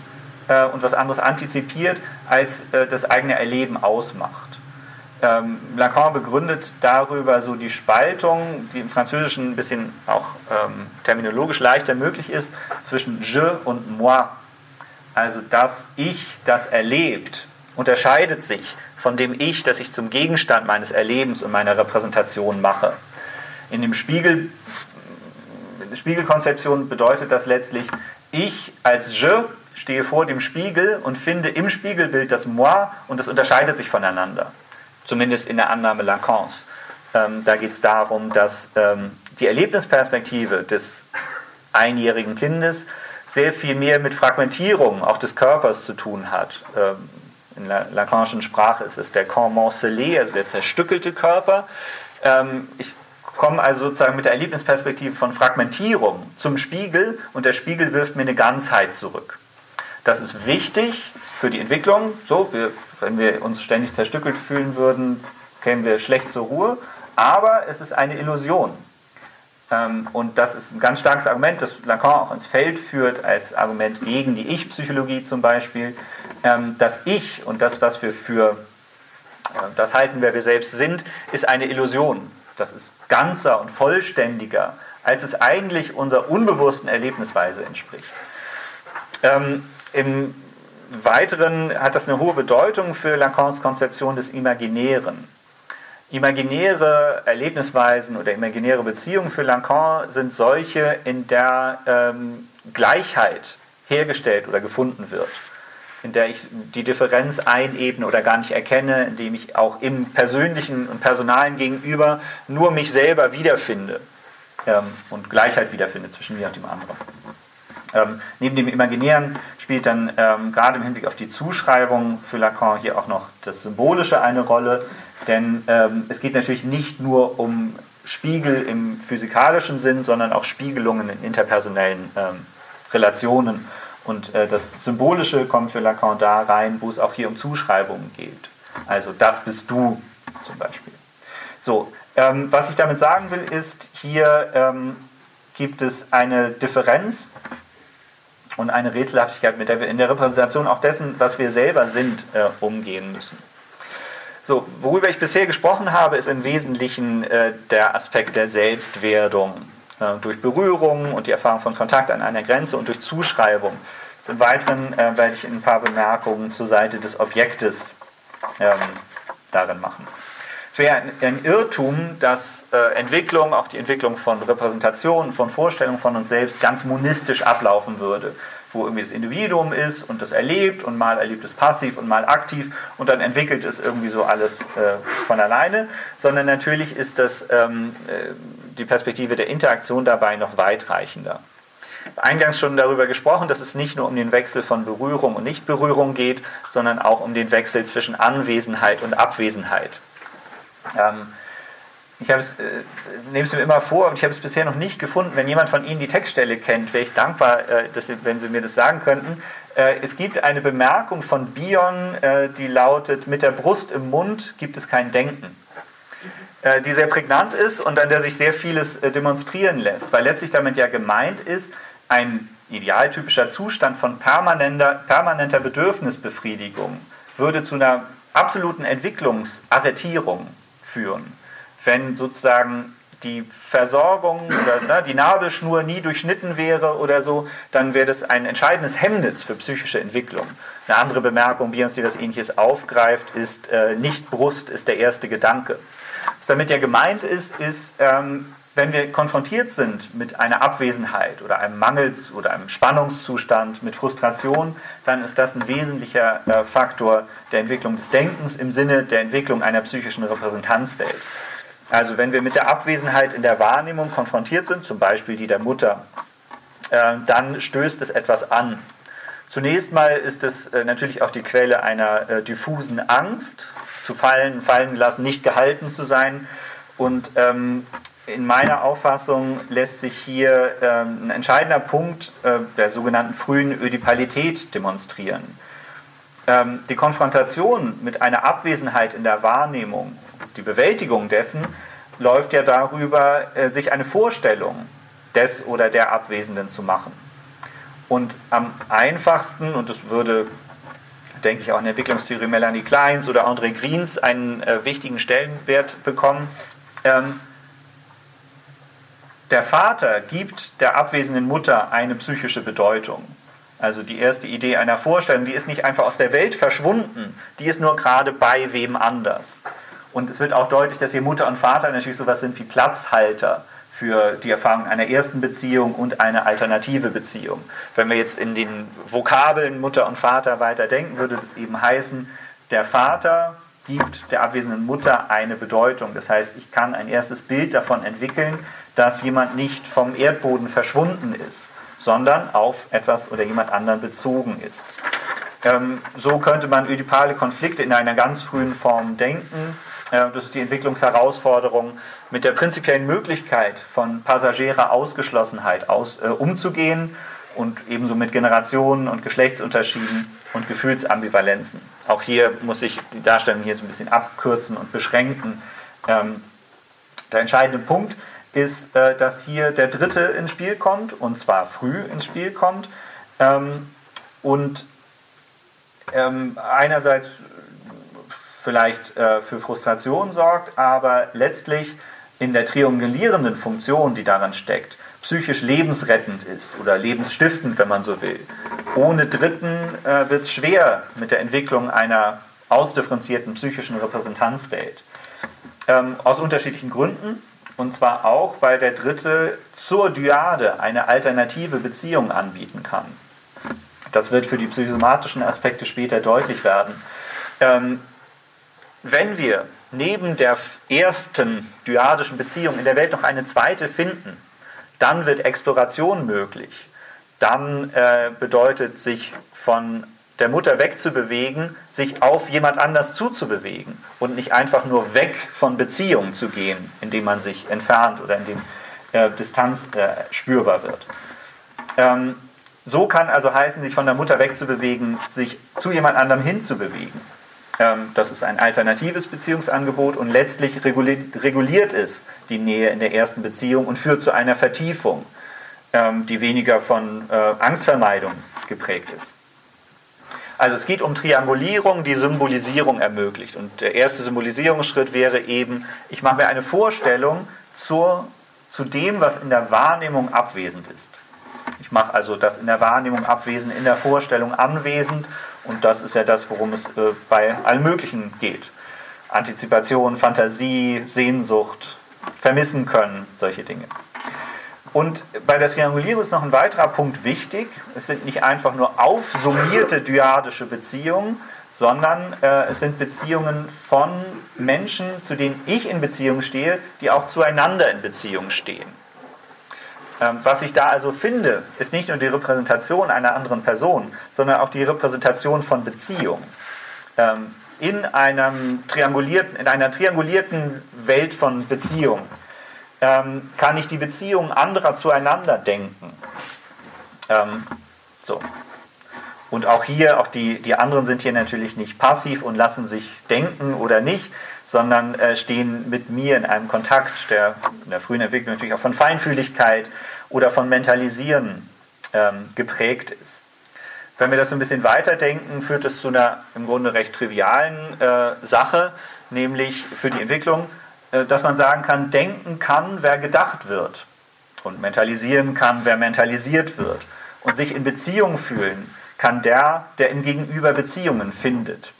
äh, und was anderes antizipiert, als äh, das eigene Erleben ausmacht. Ähm, Lacan begründet darüber so die Spaltung, die im Französischen ein bisschen auch ähm, terminologisch leichter möglich ist, zwischen je und moi. Also das Ich, das erlebt, unterscheidet sich von dem Ich, das ich zum Gegenstand meines Erlebens und meiner Repräsentation mache. In dem Spiegel, Spiegelkonzeption bedeutet das letztlich, ich als je stehe vor dem Spiegel und finde im Spiegelbild das Moi und das unterscheidet sich voneinander zumindest in der Annahme Lacans. Ähm, da geht es darum, dass ähm, die Erlebnisperspektive des einjährigen Kindes sehr viel mehr mit Fragmentierung auch des Körpers zu tun hat. Ähm, in der Lacanischen Sprache ist es der Corps morcelé, also der zerstückelte Körper. Ähm, ich komme also sozusagen mit der Erlebnisperspektive von Fragmentierung zum Spiegel und der Spiegel wirft mir eine Ganzheit zurück. Das ist wichtig für die Entwicklung. So, wir wenn wir uns ständig zerstückelt fühlen würden, kämen wir schlecht zur Ruhe. Aber es ist eine Illusion. Ähm, und das ist ein ganz starkes Argument, das Lacan auch ins Feld führt, als Argument gegen die Ich-Psychologie zum Beispiel. Ähm, das Ich und das, was wir für äh, das halten, wer wir selbst sind, ist eine Illusion. Das ist ganzer und vollständiger, als es eigentlich unserer unbewussten Erlebnisweise entspricht. Ähm, Im Weiteren hat das eine hohe Bedeutung für Lacans Konzeption des Imaginären. imaginäre Erlebnisweisen oder imaginäre Beziehungen für Lacan sind solche, in der ähm, Gleichheit hergestellt oder gefunden wird, in der ich die Differenz einebne oder gar nicht erkenne, indem ich auch im persönlichen und personalen Gegenüber nur mich selber wiederfinde ähm, und Gleichheit wiederfinde zwischen mir und dem anderen. Ähm, neben dem Imaginären spielt dann ähm, gerade im Hinblick auf die Zuschreibung für Lacan hier auch noch das Symbolische eine Rolle, denn ähm, es geht natürlich nicht nur um Spiegel im physikalischen Sinn, sondern auch Spiegelungen in interpersonellen ähm, Relationen. Und äh, das Symbolische kommt für Lacan da rein, wo es auch hier um Zuschreibungen geht. Also das bist du zum Beispiel. So, ähm, was ich damit sagen will, ist, hier ähm, gibt es eine Differenz und eine Rätselhaftigkeit, mit der wir in der Repräsentation auch dessen, was wir selber sind, äh, umgehen müssen. So, worüber ich bisher gesprochen habe, ist im Wesentlichen äh, der Aspekt der Selbstwerdung äh, durch Berührung und die Erfahrung von Kontakt an einer Grenze und durch Zuschreibung. Im Weiteren äh, werde ich ein paar Bemerkungen zur Seite des Objektes ähm, darin machen. Es wäre ein, Irrtum, dass äh, Entwicklung, auch die Entwicklung von Repräsentationen, von Vorstellungen von uns selbst ganz monistisch ablaufen würde wo irgendwie das Individuum ist und das erlebt und mal erlebt es passiv und mal aktiv und dann entwickelt es irgendwie so alles äh, von alleine, sondern natürlich ist das ähm, äh, die Perspektive der Interaktion dabei noch weitreichender. Eingangs schon darüber gesprochen, dass es nicht nur um den Wechsel von Berührung und Nichtberührung geht, sondern auch um den Wechsel zwischen Anwesenheit und Abwesenheit. Ähm, ich äh, nehme es mir immer vor und ich habe es bisher noch nicht gefunden. Wenn jemand von Ihnen die Textstelle kennt, wäre ich dankbar, äh, dass Sie, wenn Sie mir das sagen könnten. Äh, es gibt eine Bemerkung von Bion, äh, die lautet: Mit der Brust im Mund gibt es kein Denken. Äh, die sehr prägnant ist und an der sich sehr vieles äh, demonstrieren lässt, weil letztlich damit ja gemeint ist, ein idealtypischer Zustand von permanenter, permanenter Bedürfnisbefriedigung würde zu einer absoluten Entwicklungsarretierung führen wenn sozusagen die Versorgung oder ne, die Nabelschnur nie durchschnitten wäre oder so, dann wäre das ein entscheidendes Hemmnis für psychische Entwicklung. Eine andere Bemerkung, Bions, die das Ähnliches aufgreift, ist, äh, nicht Brust ist der erste Gedanke. Was damit ja gemeint ist, ist, ähm, wenn wir konfrontiert sind mit einer Abwesenheit oder einem Mangels- oder einem Spannungszustand, mit Frustration, dann ist das ein wesentlicher äh, Faktor der Entwicklung des Denkens im Sinne der Entwicklung einer psychischen Repräsentanzwelt. Also wenn wir mit der Abwesenheit in der Wahrnehmung konfrontiert sind, zum Beispiel die der Mutter, äh, dann stößt es etwas an. Zunächst mal ist es äh, natürlich auch die Quelle einer diffusen Angst, zu fallen, fallen lassen, nicht gehalten zu sein. Und ähm, in meiner Auffassung lässt sich hier ähm, ein entscheidender Punkt äh, der sogenannten frühen Ödipalität demonstrieren. Ähm, die Konfrontation mit einer Abwesenheit in der Wahrnehmung die Bewältigung dessen läuft ja darüber, äh, sich eine Vorstellung des oder der Abwesenden zu machen. Und am einfachsten, und das würde, denke ich, auch in der Entwicklungstheorie Melanie Kleins oder André Greens einen äh, wichtigen Stellenwert bekommen, ähm, der Vater gibt der abwesenden Mutter eine psychische Bedeutung. Also die erste Idee einer Vorstellung, die ist nicht einfach aus der Welt verschwunden, die ist nur gerade bei wem anders. Und es wird auch deutlich, dass hier Mutter und Vater natürlich sowas sind wie Platzhalter für die Erfahrung einer ersten Beziehung und eine alternative Beziehung. Wenn wir jetzt in den Vokabeln Mutter und Vater weiter denken, würde das eben heißen, der Vater gibt der abwesenden Mutter eine Bedeutung. Das heißt, ich kann ein erstes Bild davon entwickeln, dass jemand nicht vom Erdboden verschwunden ist, sondern auf etwas oder jemand anderen bezogen ist. Ähm, so könnte man ödipale Konflikte in einer ganz frühen Form denken. Äh, das ist die Entwicklungsherausforderung, mit der prinzipiellen Möglichkeit von passagierer Ausgeschlossenheit aus, äh, umzugehen und ebenso mit Generationen und Geschlechtsunterschieden und Gefühlsambivalenzen. Auch hier muss ich die Darstellung hier so ein bisschen abkürzen und beschränken. Ähm, der entscheidende Punkt ist, äh, dass hier der Dritte ins Spiel kommt und zwar früh ins Spiel kommt ähm, und ähm, einerseits vielleicht äh, für Frustration sorgt, aber letztlich in der triangulierenden Funktion, die daran steckt, psychisch lebensrettend ist oder lebensstiftend, wenn man so will. Ohne Dritten äh, wird es schwer mit der Entwicklung einer ausdifferenzierten psychischen Repräsentanzwelt. ähm, aus unterschiedlichen Gründen. Und zwar auch, weil der Dritte zur Dyade eine alternative Beziehung anbieten kann. Das wird für die psychosomatischen Aspekte später deutlich werden. Ähm, wenn wir neben der ersten dyadischen Beziehung in der Welt noch eine zweite finden, dann wird Exploration möglich. Dann äh, bedeutet sich von der Mutter wegzubewegen, sich auf jemand anders zuzubewegen und nicht einfach nur weg von Beziehungen zu gehen, indem man sich entfernt oder indem äh, Distanz äh, spürbar wird. Ähm, so kann also heißen, sich von der Mutter wegzubewegen, sich zu jemand anderem hinzubewegen. Ähm, das ist ein alternatives Beziehungsangebot und letztlich reguliert, reguliert es die Nähe in der ersten Beziehung und führt zu einer Vertiefung, ähm, die weniger von äh, Angstvermeidung geprägt ist. Also es geht um Triangulierung, die Symbolisierung ermöglicht. Und der erste Symbolisierungsschritt wäre eben, ich mache mir eine Vorstellung zur, zu dem, was in der Wahrnehmung abwesend ist. Ich mache also das in der Wahrnehmung abwesend, in der Vorstellung anwesend. Und das ist ja das, worum es äh, bei allen Möglichen geht. Antizipation, Fantasie, Sehnsucht, vermissen können, solche Dinge. Und bei der Triangulierung ist noch ein weiterer Punkt wichtig. Es sind nicht einfach nur aufsummierte dyadische Beziehungen, sondern äh, es sind Beziehungen von Menschen, zu denen ich in Beziehung stehe, die auch zueinander in Beziehung stehen. Ähm, was ich da also finde, ist nicht nur die Repräsentation einer anderen Person, sondern auch die Repräsentation von Beziehung. Ähm, in, einem triangulierten, in einer triangulierten Welt von Beziehung ähm, kann ich die Beziehungen anderer zueinander denken. Ähm, so. Und auch hier, auch die, die anderen sind hier natürlich nicht passiv und lassen sich denken oder nicht, sondern äh, stehen mit mir in einem Kontakt, der in der frühen Entwicklung natürlich auch von Feinfühligkeit oder von Mentalisieren ähm, geprägt ist. Wenn wir das so ein bisschen weiterdenken, führt es zu einer im Grunde recht trivialen äh, Sache, nämlich für die Entwicklung, dass man sagen kann, denken kann, wer gedacht wird. Und mentalisieren kann, wer mentalisiert wird. Und sich in Beziehung fühlen kann der, der im Gegenüber Beziehungen findet.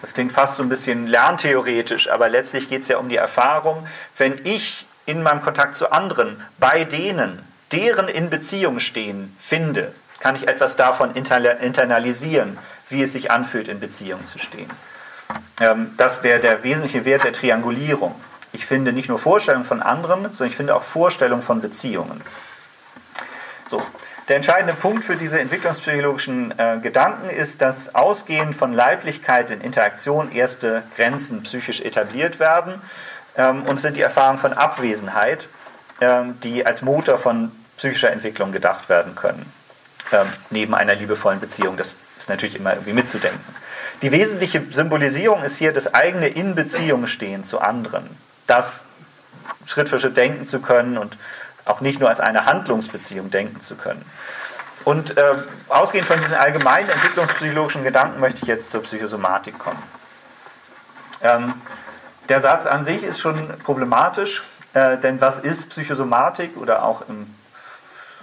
Das klingt fast so ein bisschen lerntheoretisch, aber letztlich geht es ja um die Erfahrung, wenn ich in meinem Kontakt zu anderen, bei denen, deren in Beziehung stehen, finde, kann ich etwas davon internalisieren, wie es sich anfühlt, in Beziehung zu stehen. Ähm, das wäre der wesentliche Wert der Triangulierung. Ich finde nicht nur Vorstellungen von anderen, sondern ich finde auch Vorstellungen von Beziehungen. So. Der entscheidende Punkt für diese entwicklungspsychologischen äh, Gedanken ist, dass ausgehend von Leiblichkeit in Interaktion erste Grenzen psychisch etabliert werden ähm, und sind die Erfahrungen von Abwesenheit, ähm, die als Motor von psychischer Entwicklung gedacht werden können, ähm, neben einer liebevollen Beziehung. Das ist natürlich immer irgendwie mitzudenken. Die wesentliche Symbolisierung ist hier das eigene in Beziehung stehen zu anderen. Das Schritt für Schritt denken zu können und auch nicht nur als eine Handlungsbeziehung denken zu können. Und äh, ausgehend von diesen allgemeinen entwicklungspsychologischen Gedanken möchte ich jetzt zur Psychosomatik kommen. Ähm, der Satz an sich ist schon problematisch, äh, denn was ist Psychosomatik oder auch im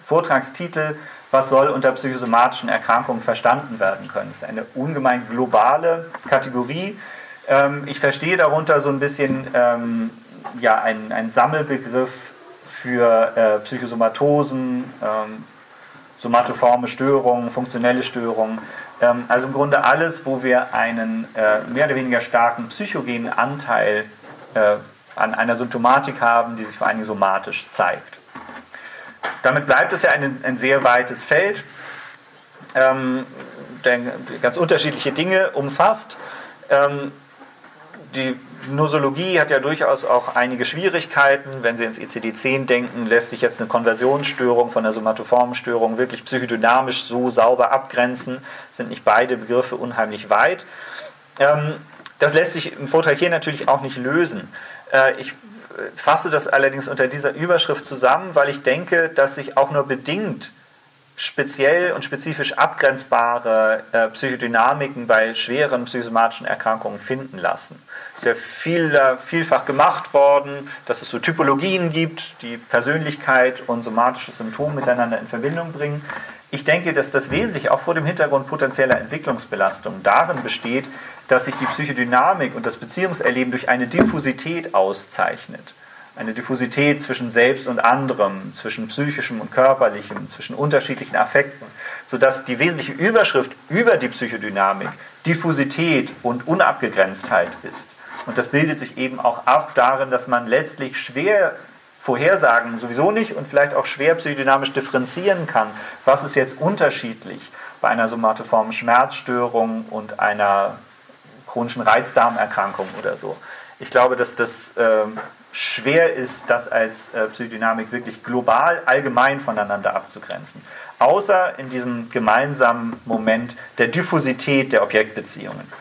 Vortragstitel was soll unter psychosomatischen Erkrankungen verstanden werden können. Das ist eine ungemein globale Kategorie. Ähm, ich verstehe darunter so ein bisschen ähm, ja, einen, einen Sammelbegriff für äh, Psychosomatosen, ähm, somatoforme Störungen, funktionelle Störungen. Ähm, also im Grunde alles, wo wir einen äh, mehr oder weniger starken psychogenen Anteil äh, an einer Symptomatik haben, die sich vor Dingen somatisch zeigt. Damit bleibt es ja ein, ein sehr weites Feld, ähm, der ganz unterschiedliche Dinge umfasst. Die Nosologie hat ja durchaus auch einige Schwierigkeiten. Wenn Sie ins ICD-10 denken, lässt sich jetzt eine Konversionsstörung von der somatoformen Störung wirklich psychodynamisch so sauber abgrenzen. Sind nicht beide Begriffe unheimlich weit. Ähm, das lässt sich im Vortrag hier natürlich auch nicht lösen. Äh, ich fasse das allerdings unter dieser Überschrift zusammen, weil ich denke, dass sich auch nur bedingt speziell und spezifisch abgrenzbare äh, Psychodynamiken bei schweren psychosomatischen Erkrankungen finden lassen. Ja viel, äh, vielfach gemacht worden, dass es so Typologien gibt, die Persönlichkeit und somatische Symptome miteinander in Verbindung bringen. Ich denke, dass das Wesentliche auch vor dem Hintergrund potenzieller Entwicklungsbelastung darin besteht, dass sich die Psychodynamik und das Beziehungserleben durch eine Diffusität auszeichnet. Eine Diffusität zwischen selbst und anderem, zwischen psychischem und körperlichem, zwischen unterschiedlichen Affekten, sodass die wesentliche Überschrift über die Psychodynamik Diffusität und Unabgegrenztheit ist. Und das bildet sich eben auch ab darin, dass man letztlich schwer vorhersagen, sowieso nicht und vielleicht auch schwer psychodynamisch differenzieren kann, was ist jetzt unterschiedlich bei einer somatoformen Schmerzstörung und einer chronischen Reizdarmerkrankung oder so. Ich glaube, dass das äh, schwer ist, das als äh, Psychodynamik wirklich global, allgemein voneinander abzugrenzen. Außer in diesem gemeinsamen Moment der Diffusität der Objektbeziehungen.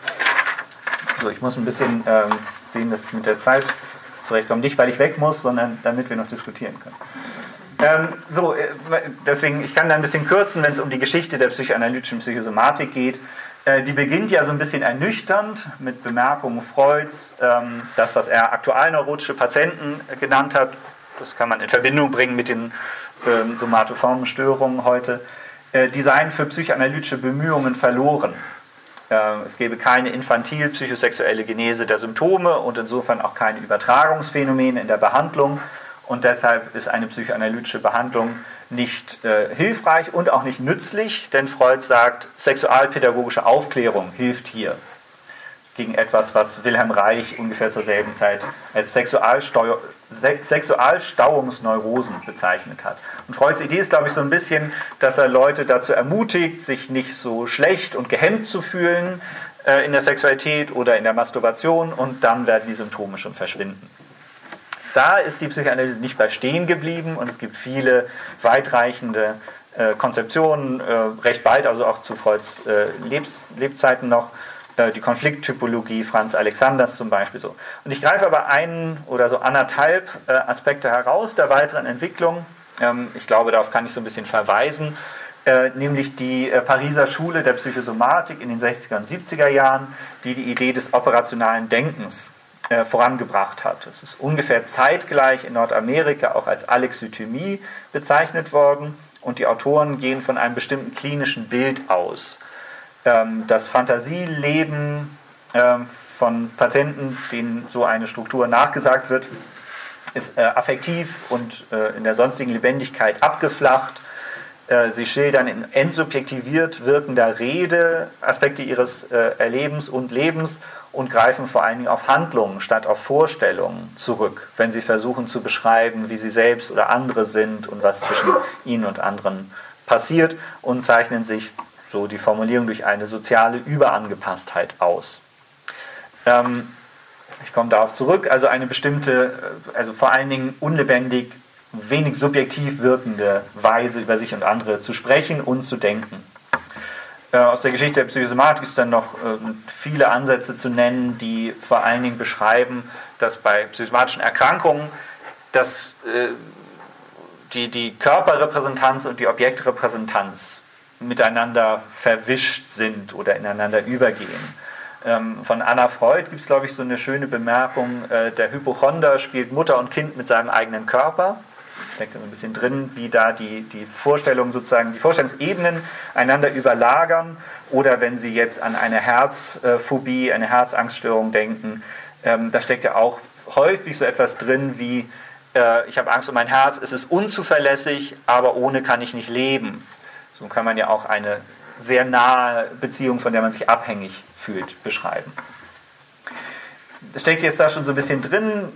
So, ich muss ein bisschen ähm, sehen, dass ich mit der Zeit zurechtkomme. Nicht, weil ich weg muss, sondern damit wir noch diskutieren können. Ähm, so, äh, deswegen, ich kann da ein bisschen kürzen, wenn es um die Geschichte der psychoanalytischen Psychosomatik geht. Äh, die beginnt ja so ein bisschen ernüchternd mit Bemerkungen Freuds, ähm, das, was er aktualneurotische Patienten äh, genannt hat. Das kann man in Verbindung bringen mit den ähm, somatoformen Störungen heute. Äh, die seien für psychoanalytische Bemühungen verloren. Äh, es gäbe keine infantil-psychosexuelle Genese der Symptome und insofern auch keine Übertragungsphänomene in der Behandlung. Und deshalb ist eine psychoanalytische Behandlung nicht äh, hilfreich und auch nicht nützlich, denn Freud sagt, sexualpädagogische Aufklärung hilft hier gegen etwas, was Wilhelm Reich ungefähr zur selben Zeit als Sexualsteu Sexualstauungsneurosen bezeichnet hat. Und Freuds Idee ist, glaube ich, so ein bisschen, dass er Leute dazu ermutigt, sich nicht so schlecht und gehemmt zu fühlen äh, in der Sexualität oder in der Masturbation und dann werden die Symptome schon verschwinden. Da ist die Psychoanalyse nicht bei stehen geblieben und es gibt viele weitreichende äh, Konzeptionen, äh, recht bald, also auch zu Freuds äh, Lebzeiten noch, äh, die Konflikttypologie Franz Alexanders zum Beispiel so. Und ich greife aber einen oder so anderthalb äh, Aspekte heraus der weiteren Entwicklung. Ähm, ich glaube, darauf kann ich so ein bisschen verweisen. Äh, nämlich die äh, Pariser Schule der Psychosomatik in den 60er und 70er Jahren, die die Idee des operationalen Denkens äh, vorangebracht hat. Es ist ungefähr zeitgleich in Nordamerika auch als Alexithymie bezeichnet worden und die Autoren gehen von einem bestimmten klinischen Bild aus. Ähm, das Fantasieleben ähm, von Patienten, denen so eine Struktur nachgesagt wird, ist äh, affektiv und äh, in der sonstigen Lebendigkeit abgeflacht. Sie schildern in entsubjektiviert wirkender Rede Aspekte ihres Erlebens und Lebens und greifen vor allen Dingen auf Handlungen statt auf Vorstellungen zurück, wenn sie versuchen zu beschreiben, wie sie selbst oder andere sind und was zwischen ihnen und anderen passiert und zeichnen sich, so die Formulierung, durch eine soziale Überangepasstheit aus. Ähm, ich komme darauf zurück, also eine bestimmte, äh, also vor allen Dingen unlebendig, wenig subjektiv wirkende Weise über sich und andere zu sprechen und zu denken. Äh, aus der Geschichte der Psychosomatik ist dann noch äh, viele Ansätze zu nennen, die vor allen Dingen beschreiben, dass bei psychosomatischen Erkrankungen dass, äh, die, die Körperrepräsentanz und die Objektrepräsentanz miteinander verwischt sind oder ineinander übergehen. Ähm, von Anna Freud gibt es, glaube ich, so eine schöne Bemerkung, der Hypochonder spielt Mutter und Kind mit seinem eigenen Körper steckt da so ein bisschen drin, wie da die, die Vorstellungen sozusagen, die Vorstellungsebenen einander überlagern oder wenn Sie jetzt an eine Herzphobie, eine Herzangststörung denken, ähm, da steckt ja auch häufig so etwas drin wie, äh, ich habe Angst um mein Herz, es ist unzuverlässig, aber ohne kann ich nicht leben. So kann man ja auch eine sehr nahe Beziehung, von der man sich abhängig fühlt, beschreiben. Es steckt jetzt da schon so ein bisschen drin,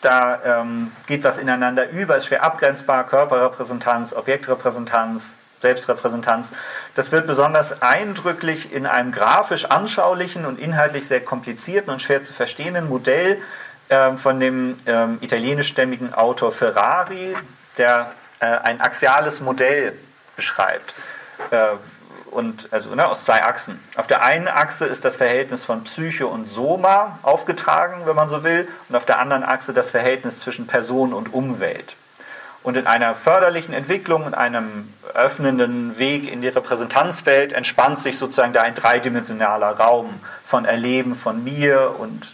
da ähm, geht was ineinander über, ist schwer abgrenzbar, Körperrepräsentanz, Objektrepräsentanz, Selbstrepräsentanz. Das wird besonders eindrücklich in einem grafisch anschaulichen und inhaltlich sehr komplizierten und schwer zu verstehenden Modell äh, von dem ähm, italienischstämmigen Autor Ferrari, der äh, ein axiales Modell beschreibt. Äh, und also ne, aus zwei Achsen. Auf der einen Achse ist das Verhältnis von Psyche und Soma aufgetragen, wenn man so will, und auf der anderen Achse das Verhältnis zwischen Person und Umwelt. Und in einer förderlichen Entwicklung, in einem öffnenden Weg in die Repräsentanzwelt entspannt sich sozusagen da ein dreidimensionaler Raum von Erleben von mir und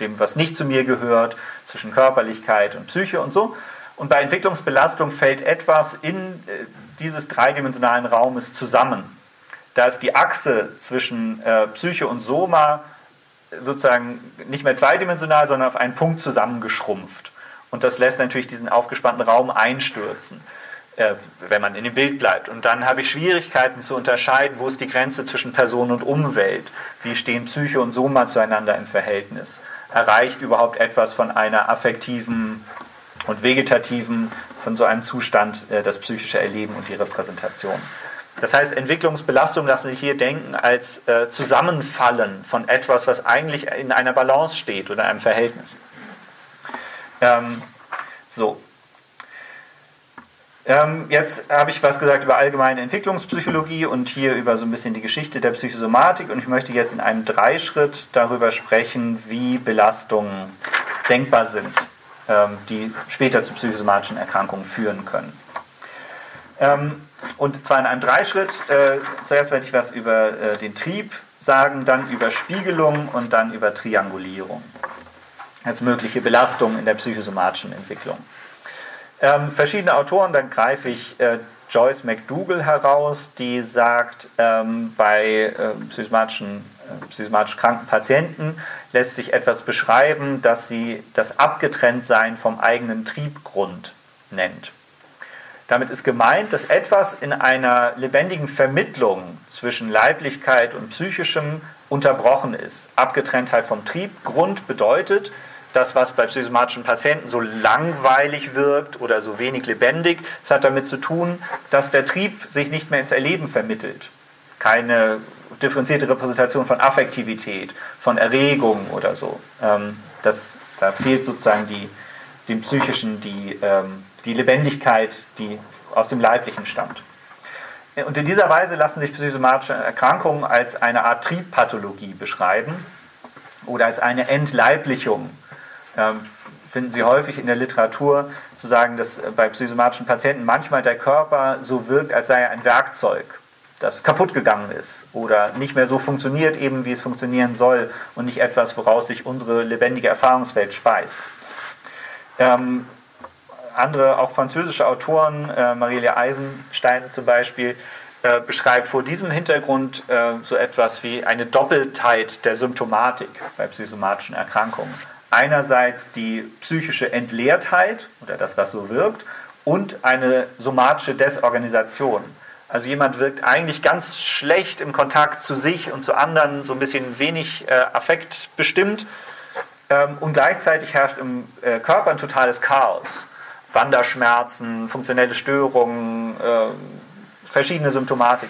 dem, was nicht zu mir gehört, zwischen Körperlichkeit und Psyche und so. Und bei Entwicklungsbelastung fällt etwas in äh, dieses dreidimensionalen Raumes zusammen. Da ist die Achse zwischen äh, Psyche und Soma sozusagen nicht mehr zweidimensional, sondern auf einen Punkt zusammengeschrumpft. Und das lässt natürlich diesen aufgespannten Raum einstürzen, äh, wenn man in dem Bild bleibt. Und dann habe ich Schwierigkeiten zu unterscheiden, wo ist die Grenze zwischen Person und Umwelt? Wie stehen Psyche und Soma zueinander im Verhältnis? Erreicht überhaupt etwas von einer affektiven und vegetativen, von so einem Zustand äh, das psychische Erleben und die Repräsentation? Das heißt, Entwicklungsbelastung lassen sich hier denken als äh, Zusammenfallen von etwas, was eigentlich in einer Balance steht oder einem Verhältnis. Ähm, so. Ähm, jetzt habe ich was gesagt über allgemeine Entwicklungspsychologie und hier über so ein bisschen die Geschichte der Psychosomatik und ich möchte jetzt in einem Dreischritt darüber sprechen, wie Belastungen denkbar sind, die später zu psychosomatischen Erkrankungen führen können. Ähm, und zwar in einem Dreischritt. Äh, zuerst werde ich was über äh, den Trieb sagen, dann über Spiegelung und dann über Triangulierung als mögliche Belastung in der psychosomatischen Entwicklung. Ähm, verschiedene Autoren, dann greife ich äh, Joyce McDougall heraus, die sagt, ähm, bei äh, psychosomatischen, psychosomatisch kranken Patienten lässt sich etwas beschreiben, das sie das Abgetrenntsein vom eigenen Triebgrund nennt. Damit ist gemeint, dass etwas in einer lebendigen Vermittlung zwischen Leiblichkeit und Psychischem unterbrochen ist. Abgetrenntheit vom Triebgrund bedeutet, das, was bei psychosomatischen Patienten so langweilig wirkt oder so wenig lebendig, das hat damit zu tun, dass der Trieb sich nicht mehr ins Erleben vermittelt. Keine differenzierte Repräsentation von Affektivität, von Erregung oder so. Ähm, das, da fehlt sozusagen die, dem Psychischen die, ähm, die Lebendigkeit, die aus dem Leiblichen stammt. Und in dieser Weise lassen sich psychosomatische Erkrankungen als eine Art Triebpathologie beschreiben oder als eine Entleiblichung. Ähm, finden Sie häufig in der Literatur zu sagen, dass bei psychosomatischen Patienten manchmal der Körper so wirkt, als sei er ein Werkzeug, das kaputt gegangen ist oder nicht mehr so funktioniert, eben wie es funktionieren soll und nicht etwas, woraus sich unsere lebendige Erfahrungswelt speist. Ähm, andere, auch französische Autoren, äh, Marielle Eisenstein zum Beispiel, äh, beschreibt vor diesem Hintergrund äh, so etwas wie eine Doppeltheit der Symptomatik bei psychosomatischen Erkrankungen. Einerseits die psychische Entleertheit oder das, was so wirkt, und eine somatische Desorganisation. Also jemand wirkt eigentlich ganz schlecht im Kontakt zu sich und zu anderen, so ein bisschen wenig äh, affektbestimmt ähm, und gleichzeitig herrscht im äh, Körper ein totales Chaos. Wanderschmerzen, funktionelle Störungen, äh, verschiedene Symptomatik.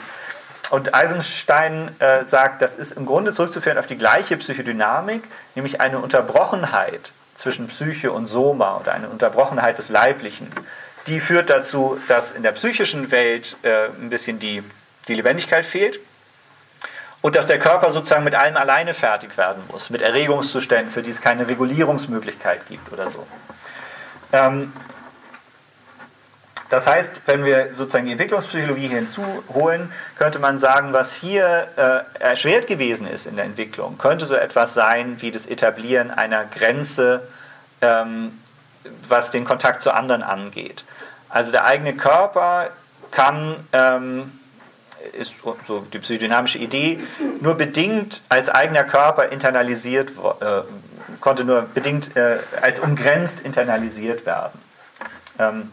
Und Eisenstein äh, sagt, das ist im Grunde zurückzuführen auf die gleiche Psychodynamik, nämlich eine Unterbrochenheit zwischen Psyche und Soma oder eine Unterbrochenheit des Leiblichen. Die führt dazu, dass in der psychischen Welt äh, ein bisschen die, die Lebendigkeit fehlt und dass der Körper sozusagen mit allem alleine fertig werden muss, mit Erregungszuständen, für die es keine Regulierungsmöglichkeit gibt oder so. Ähm, das heißt, wenn wir sozusagen die Entwicklungspsychologie hinzuholen, könnte man sagen, was hier äh, erschwert gewesen ist in der Entwicklung, könnte so etwas sein wie das Etablieren einer Grenze, ähm, was den Kontakt zu anderen angeht. Also der eigene Körper kann, ähm, ist so die psychodynamische Idee, nur bedingt als eigener Körper internalisiert, äh, konnte nur bedingt äh, als umgrenzt internalisiert werden. Ähm,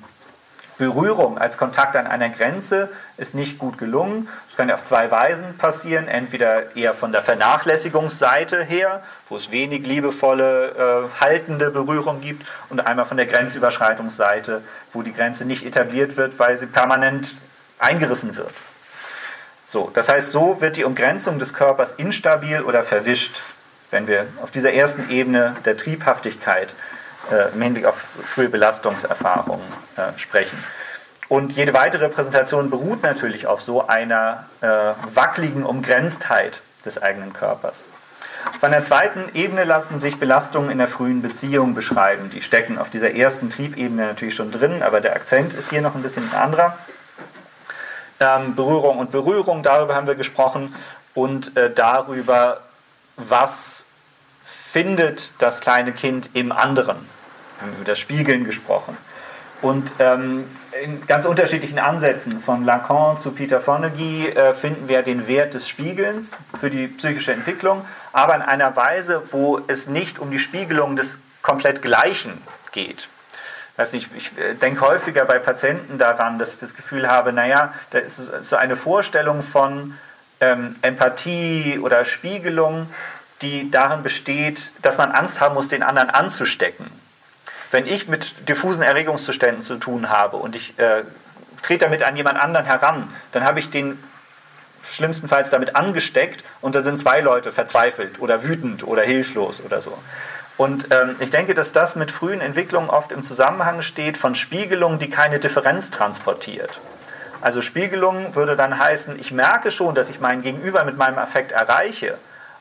Berührung als Kontakt an einer Grenze ist nicht gut gelungen. Das kann ja auf zwei Weisen passieren. Entweder eher von der Vernachlässigungsseite her, wo es wenig liebevolle, äh, haltende Berührung gibt, und einmal von der Grenzüberschreitungsseite, wo die Grenze nicht etabliert wird, weil sie permanent eingerissen wird. So, das heißt, so wird die Umgrenzung des Körpers instabil oder verwischt, wenn wir auf dieser ersten Ebene der Triebhaftigkeit äh, im Hinblick auf frühe Belastungserfahrungen äh, sprechen. Und jede weitere Präsentation beruht natürlich auf so einer äh, wackeligen Umgrenztheit des eigenen Körpers. Auf einer zweiten Ebene lassen sich Belastungen in der frühen Beziehung beschreiben. Die stecken auf dieser ersten Triebebene natürlich schon drin, aber der Akzent ist hier noch ein bisschen ein anderer. Ähm, Berührung und Berührung, darüber haben wir gesprochen und äh, darüber, was findet das kleine Kind im anderen. Haben über das Spiegeln gesprochen. Und ähm, in ganz unterschiedlichen Ansätzen, von Lacan zu Peter Fonagy, äh, finden wir den Wert des Spiegelns für die psychische Entwicklung, aber in einer Weise, wo es nicht um die Spiegelung des komplett Gleichen geht. Weiß nicht, ich äh, denke häufiger bei Patienten daran, dass ich das Gefühl habe, naja, da ist so eine Vorstellung von ähm, Empathie oder Spiegelung, die darin besteht, dass man Angst haben muss, den anderen anzustecken. Wenn ich mit diffusen Erregungszuständen zu tun habe und ich äh, trete damit an jemand anderen heran, dann habe ich den schlimmstenfalls damit angesteckt und da sind zwei Leute verzweifelt oder wütend oder hilflos oder so. Und ähm, ich denke, dass das mit frühen Entwicklungen oft im Zusammenhang steht von Spiegelungen, die keine Differenz transportiert. Also Spiegelung würde dann heißen, ich merke schon, dass ich meinen Gegenüber mit meinem Affekt erreiche,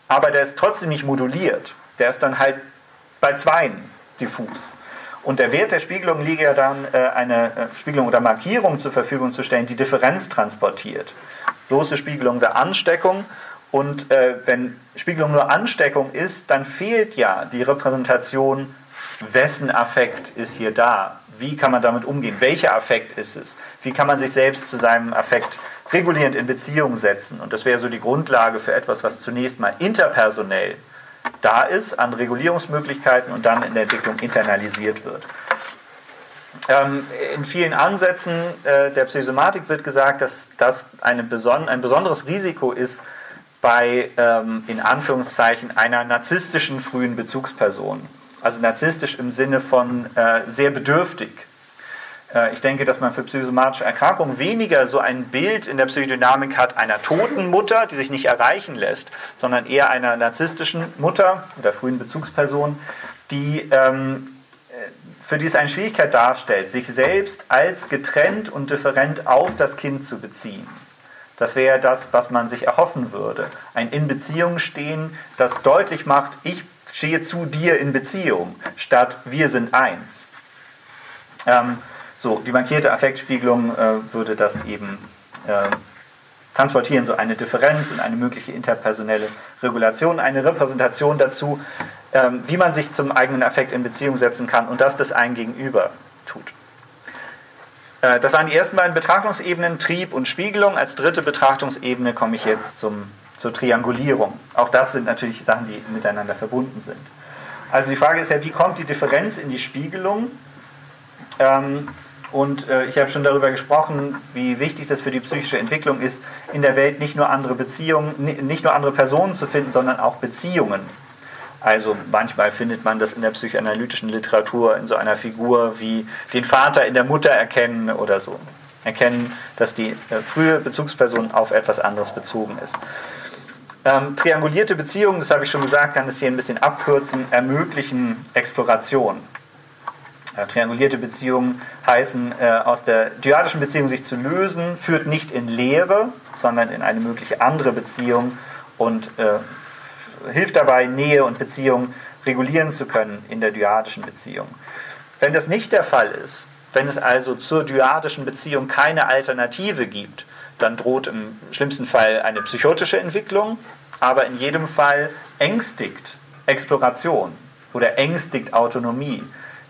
aber der ist trotzdem nicht moduliert. Der ist dann halt bei zweien diffus. Und der Wert der Spiegelung liege ja dann, äh, eine äh, Spiegelung oder Markierung zur Verfügung zu stellen, die Differenz transportiert. Bloße Spiegelung wäre Ansteckung. Und äh, wenn Spiegelung nur Ansteckung ist, dann fehlt ja die Repräsentation, wessen Affekt ist hier da. Wie kann man damit umgehen? Welcher Affekt ist es? Wie kann man sich selbst zu seinem Affekt regulierend in Beziehung setzen? Und das wäre so die Grundlage für etwas, was zunächst mal interpersonell da ist an Regulierungsmöglichkeiten und dann in der Entwicklung internalisiert wird. Ähm, in vielen Ansätzen äh, der Psychosomatik wird gesagt, dass das beson ein besonderes Risiko ist bei, ähm, in Anführungszeichen, einer narzisstischen frühen Bezugsperson. Also narzisstisch im Sinne von äh, sehr bedürftig, ich denke, dass man für psychosomatische Erkrankungen weniger so ein Bild in der Psychodynamik hat einer toten Mutter, die sich nicht erreichen lässt, sondern eher einer narzisstischen Mutter oder frühen Bezugsperson, die ähm, äh, für die es eine Schwierigkeit darstellt, sich selbst als getrennt und different auf das Kind zu beziehen. Das wäre das, was man sich erhoffen würde. Ein in Beziehung stehen, das deutlich macht, ich stehe zu dir in Beziehung, statt wir sind eins. Ähm, so, die markierte Affektspiegelung äh, würde das eben äh, transportieren, so eine Differenz und eine mögliche interpersonelle Regulation, eine Repräsentation dazu, ähm, wie man sich zum eigenen Affekt in Beziehung setzen kann und das das ein Gegenüber tut. Äh, das waren die ersten beiden Betrachtungsebenen, Trieb und Spiegelung. Als dritte Betrachtungsebene komme ich jetzt zum, zur Triangulierung. Auch das sind natürlich Sachen, die miteinander verbunden sind. Also die Frage ist ja, wie kommt die Differenz in die Spiegelung? Ähm, und äh, ich habe schon darüber gesprochen, wie wichtig das für die psychische Entwicklung ist, in der Welt nicht nur andere Beziehungen, nicht nur andere Personen zu finden, sondern auch Beziehungen. Also manchmal findet man das in der psychoanalytischen Literatur in so einer Figur wie den Vater in der Mutter erkennen oder so. Erkennen, dass die äh, frühe Bezugsperson auf etwas anderes bezogen ist. Ähm, triangulierte Beziehungen, das habe ich schon gesagt, kann es hier ein bisschen abkürzen, ermöglichen Exploration. Äh, triangulierte Beziehungen heißen, äh, aus der dyadischen Beziehung sich zu lösen, führt nicht in Leere, sondern in eine mögliche andere Beziehung und äh, hilft dabei, Nähe und Beziehung regulieren zu können in der dyadischen Beziehung. Wenn das nicht der Fall ist, wenn es also zur dyadischen Beziehung keine Alternative gibt, dann droht im schlimmsten Fall eine psychotische Entwicklung, aber in jedem Fall ängstigt Exploration oder ängstigt Autonomie.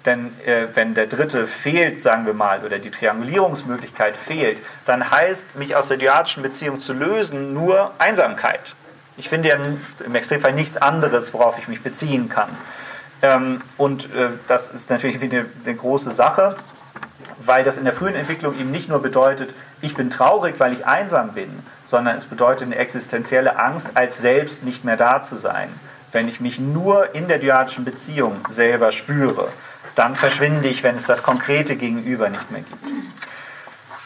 Denn äh, wenn der dritte fehlt, sagen wir mal, oder die Triangulierungsmöglichkeit fehlt, dann heißt, mich aus der dyadischen Beziehung zu lösen, nur Einsamkeit. Ich finde ja im Extremfall nichts anderes, worauf ich mich beziehen kann. Ähm, und äh, das ist natürlich eine, eine große Sache, weil das in der frühen Entwicklung eben nicht nur bedeutet, ich bin traurig, weil ich einsam bin, sondern es bedeutet eine existenzielle Angst, als selbst nicht mehr da zu sein. Wenn ich mich nur in der dyadischen Beziehung selber spüre dann verschwinde ich, wenn es das konkrete Gegenüber nicht mehr gibt.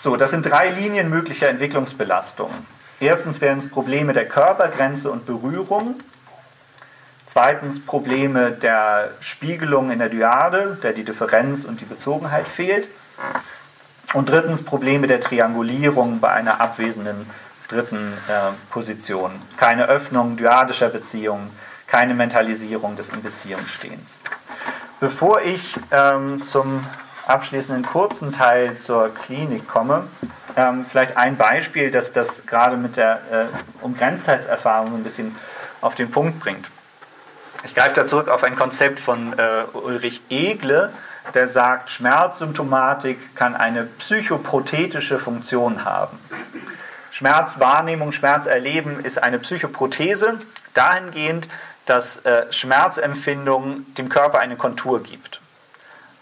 So, das sind drei Linien möglicher Entwicklungsbelastungen. Erstens wären es Probleme der Körpergrenze und Berührung. Zweitens Probleme der Spiegelung in der Dyade, der die Differenz und die Bezogenheit fehlt. Und drittens Probleme der Triangulierung bei einer abwesenden dritten äh, Position. Keine Öffnung dyadischer Beziehungen, keine Mentalisierung des Inbeziehungsstehens. Bevor ich ähm, zum abschließenden kurzen Teil zur Klinik komme, ähm, vielleicht ein Beispiel, das das gerade mit der äh, Umgrenztheitserfahrung ein bisschen auf den Punkt bringt. Ich greife da zurück auf ein Konzept von äh, Ulrich Egle, der sagt, Schmerzsymptomatik kann eine psychoprothetische Funktion haben. Schmerzwahrnehmung, Schmerzerleben ist eine Psychoprothese dahingehend, dass äh, Schmerzempfindung dem Körper eine Kontur gibt.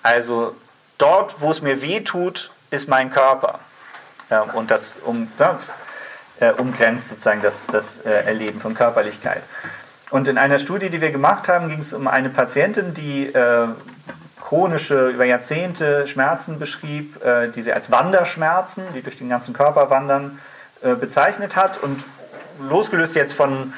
Also dort, wo es mir weh tut, ist mein Körper. Ja, und das, um, das äh, umgrenzt sozusagen das, das äh, Erleben von Körperlichkeit. Und in einer Studie, die wir gemacht haben, ging es um eine Patientin, die äh, chronische, über Jahrzehnte Schmerzen beschrieb, äh, die sie als Wanderschmerzen, die durch den ganzen Körper wandern, äh, bezeichnet hat. Und losgelöst jetzt von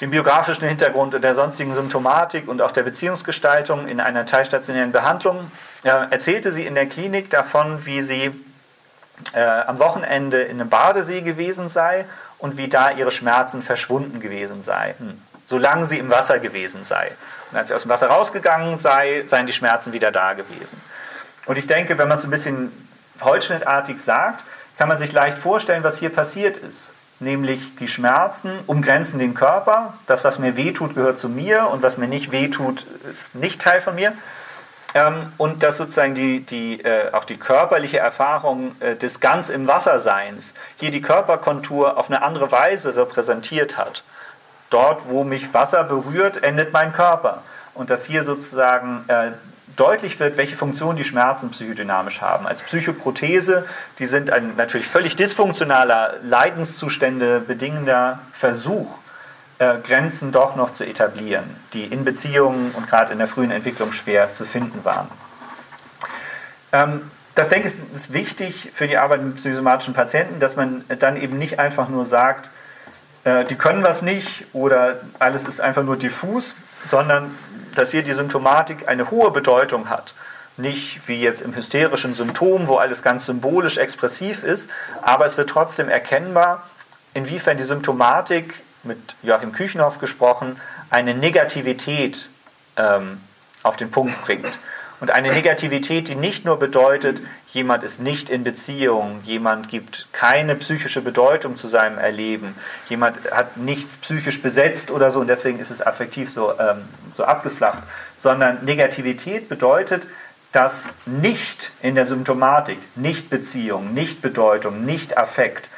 dem biografischen Hintergrund und der sonstigen Symptomatik und auch der Beziehungsgestaltung in einer teilstationären Behandlung, erzählte sie in der Klinik davon, wie sie äh, am Wochenende in einem Badesee gewesen sei und wie da ihre Schmerzen verschwunden gewesen seien, solange sie im Wasser gewesen sei. Und als sie aus dem Wasser rausgegangen sei, seien die Schmerzen wieder da gewesen. Und ich denke, wenn man es ein bisschen holzschnittartig sagt, kann man sich leicht vorstellen, was hier passiert ist nämlich die Schmerzen umgrenzen den Körper. Das, was mir wehtut, gehört zu mir und was mir nicht wehtut, ist nicht Teil von mir. Ähm, und dass sozusagen die, die, äh, auch die körperliche Erfahrung äh, des ganz im Wasserseins hier die Körperkontur auf eine andere Weise repräsentiert hat. Dort, wo mich Wasser berührt, endet mein Körper. Und dass hier sozusagen äh, deutlich wird, welche Funktion die Schmerzen psychodynamisch haben. Als Psychoprothese, die sind ein natürlich völlig dysfunktionaler, Leidenszustände bedingender Versuch, äh, Grenzen doch noch zu etablieren, die in Beziehungen und gerade in der frühen Entwicklung schwer zu finden waren. Ähm, das denke ich ist wichtig für die Arbeit mit psychosomatischen Patienten, dass man dann eben nicht einfach nur sagt, äh, die können was nicht oder alles ist einfach nur diffus, sondern dass hier die Symptomatik eine hohe Bedeutung hat. Nicht wie jetzt im hysterischen Symptom, wo alles ganz symbolisch expressiv ist, aber es wird trotzdem erkennbar, inwiefern die Symptomatik, mit Joachim Küchenhoff gesprochen, eine Negativität ähm, auf den Punkt bringt. Und eine Negativität, die nicht nur bedeutet, jemand ist nicht in Beziehung, jemand gibt keine psychische Bedeutung zu seinem Erleben, jemand hat nichts psychisch besetzt oder so und deswegen ist es affektiv so, ähm, so abgeflacht, sondern Negativität bedeutet, dass nicht in der Symptomatik, nicht Beziehung, nicht Bedeutung, nicht Affekt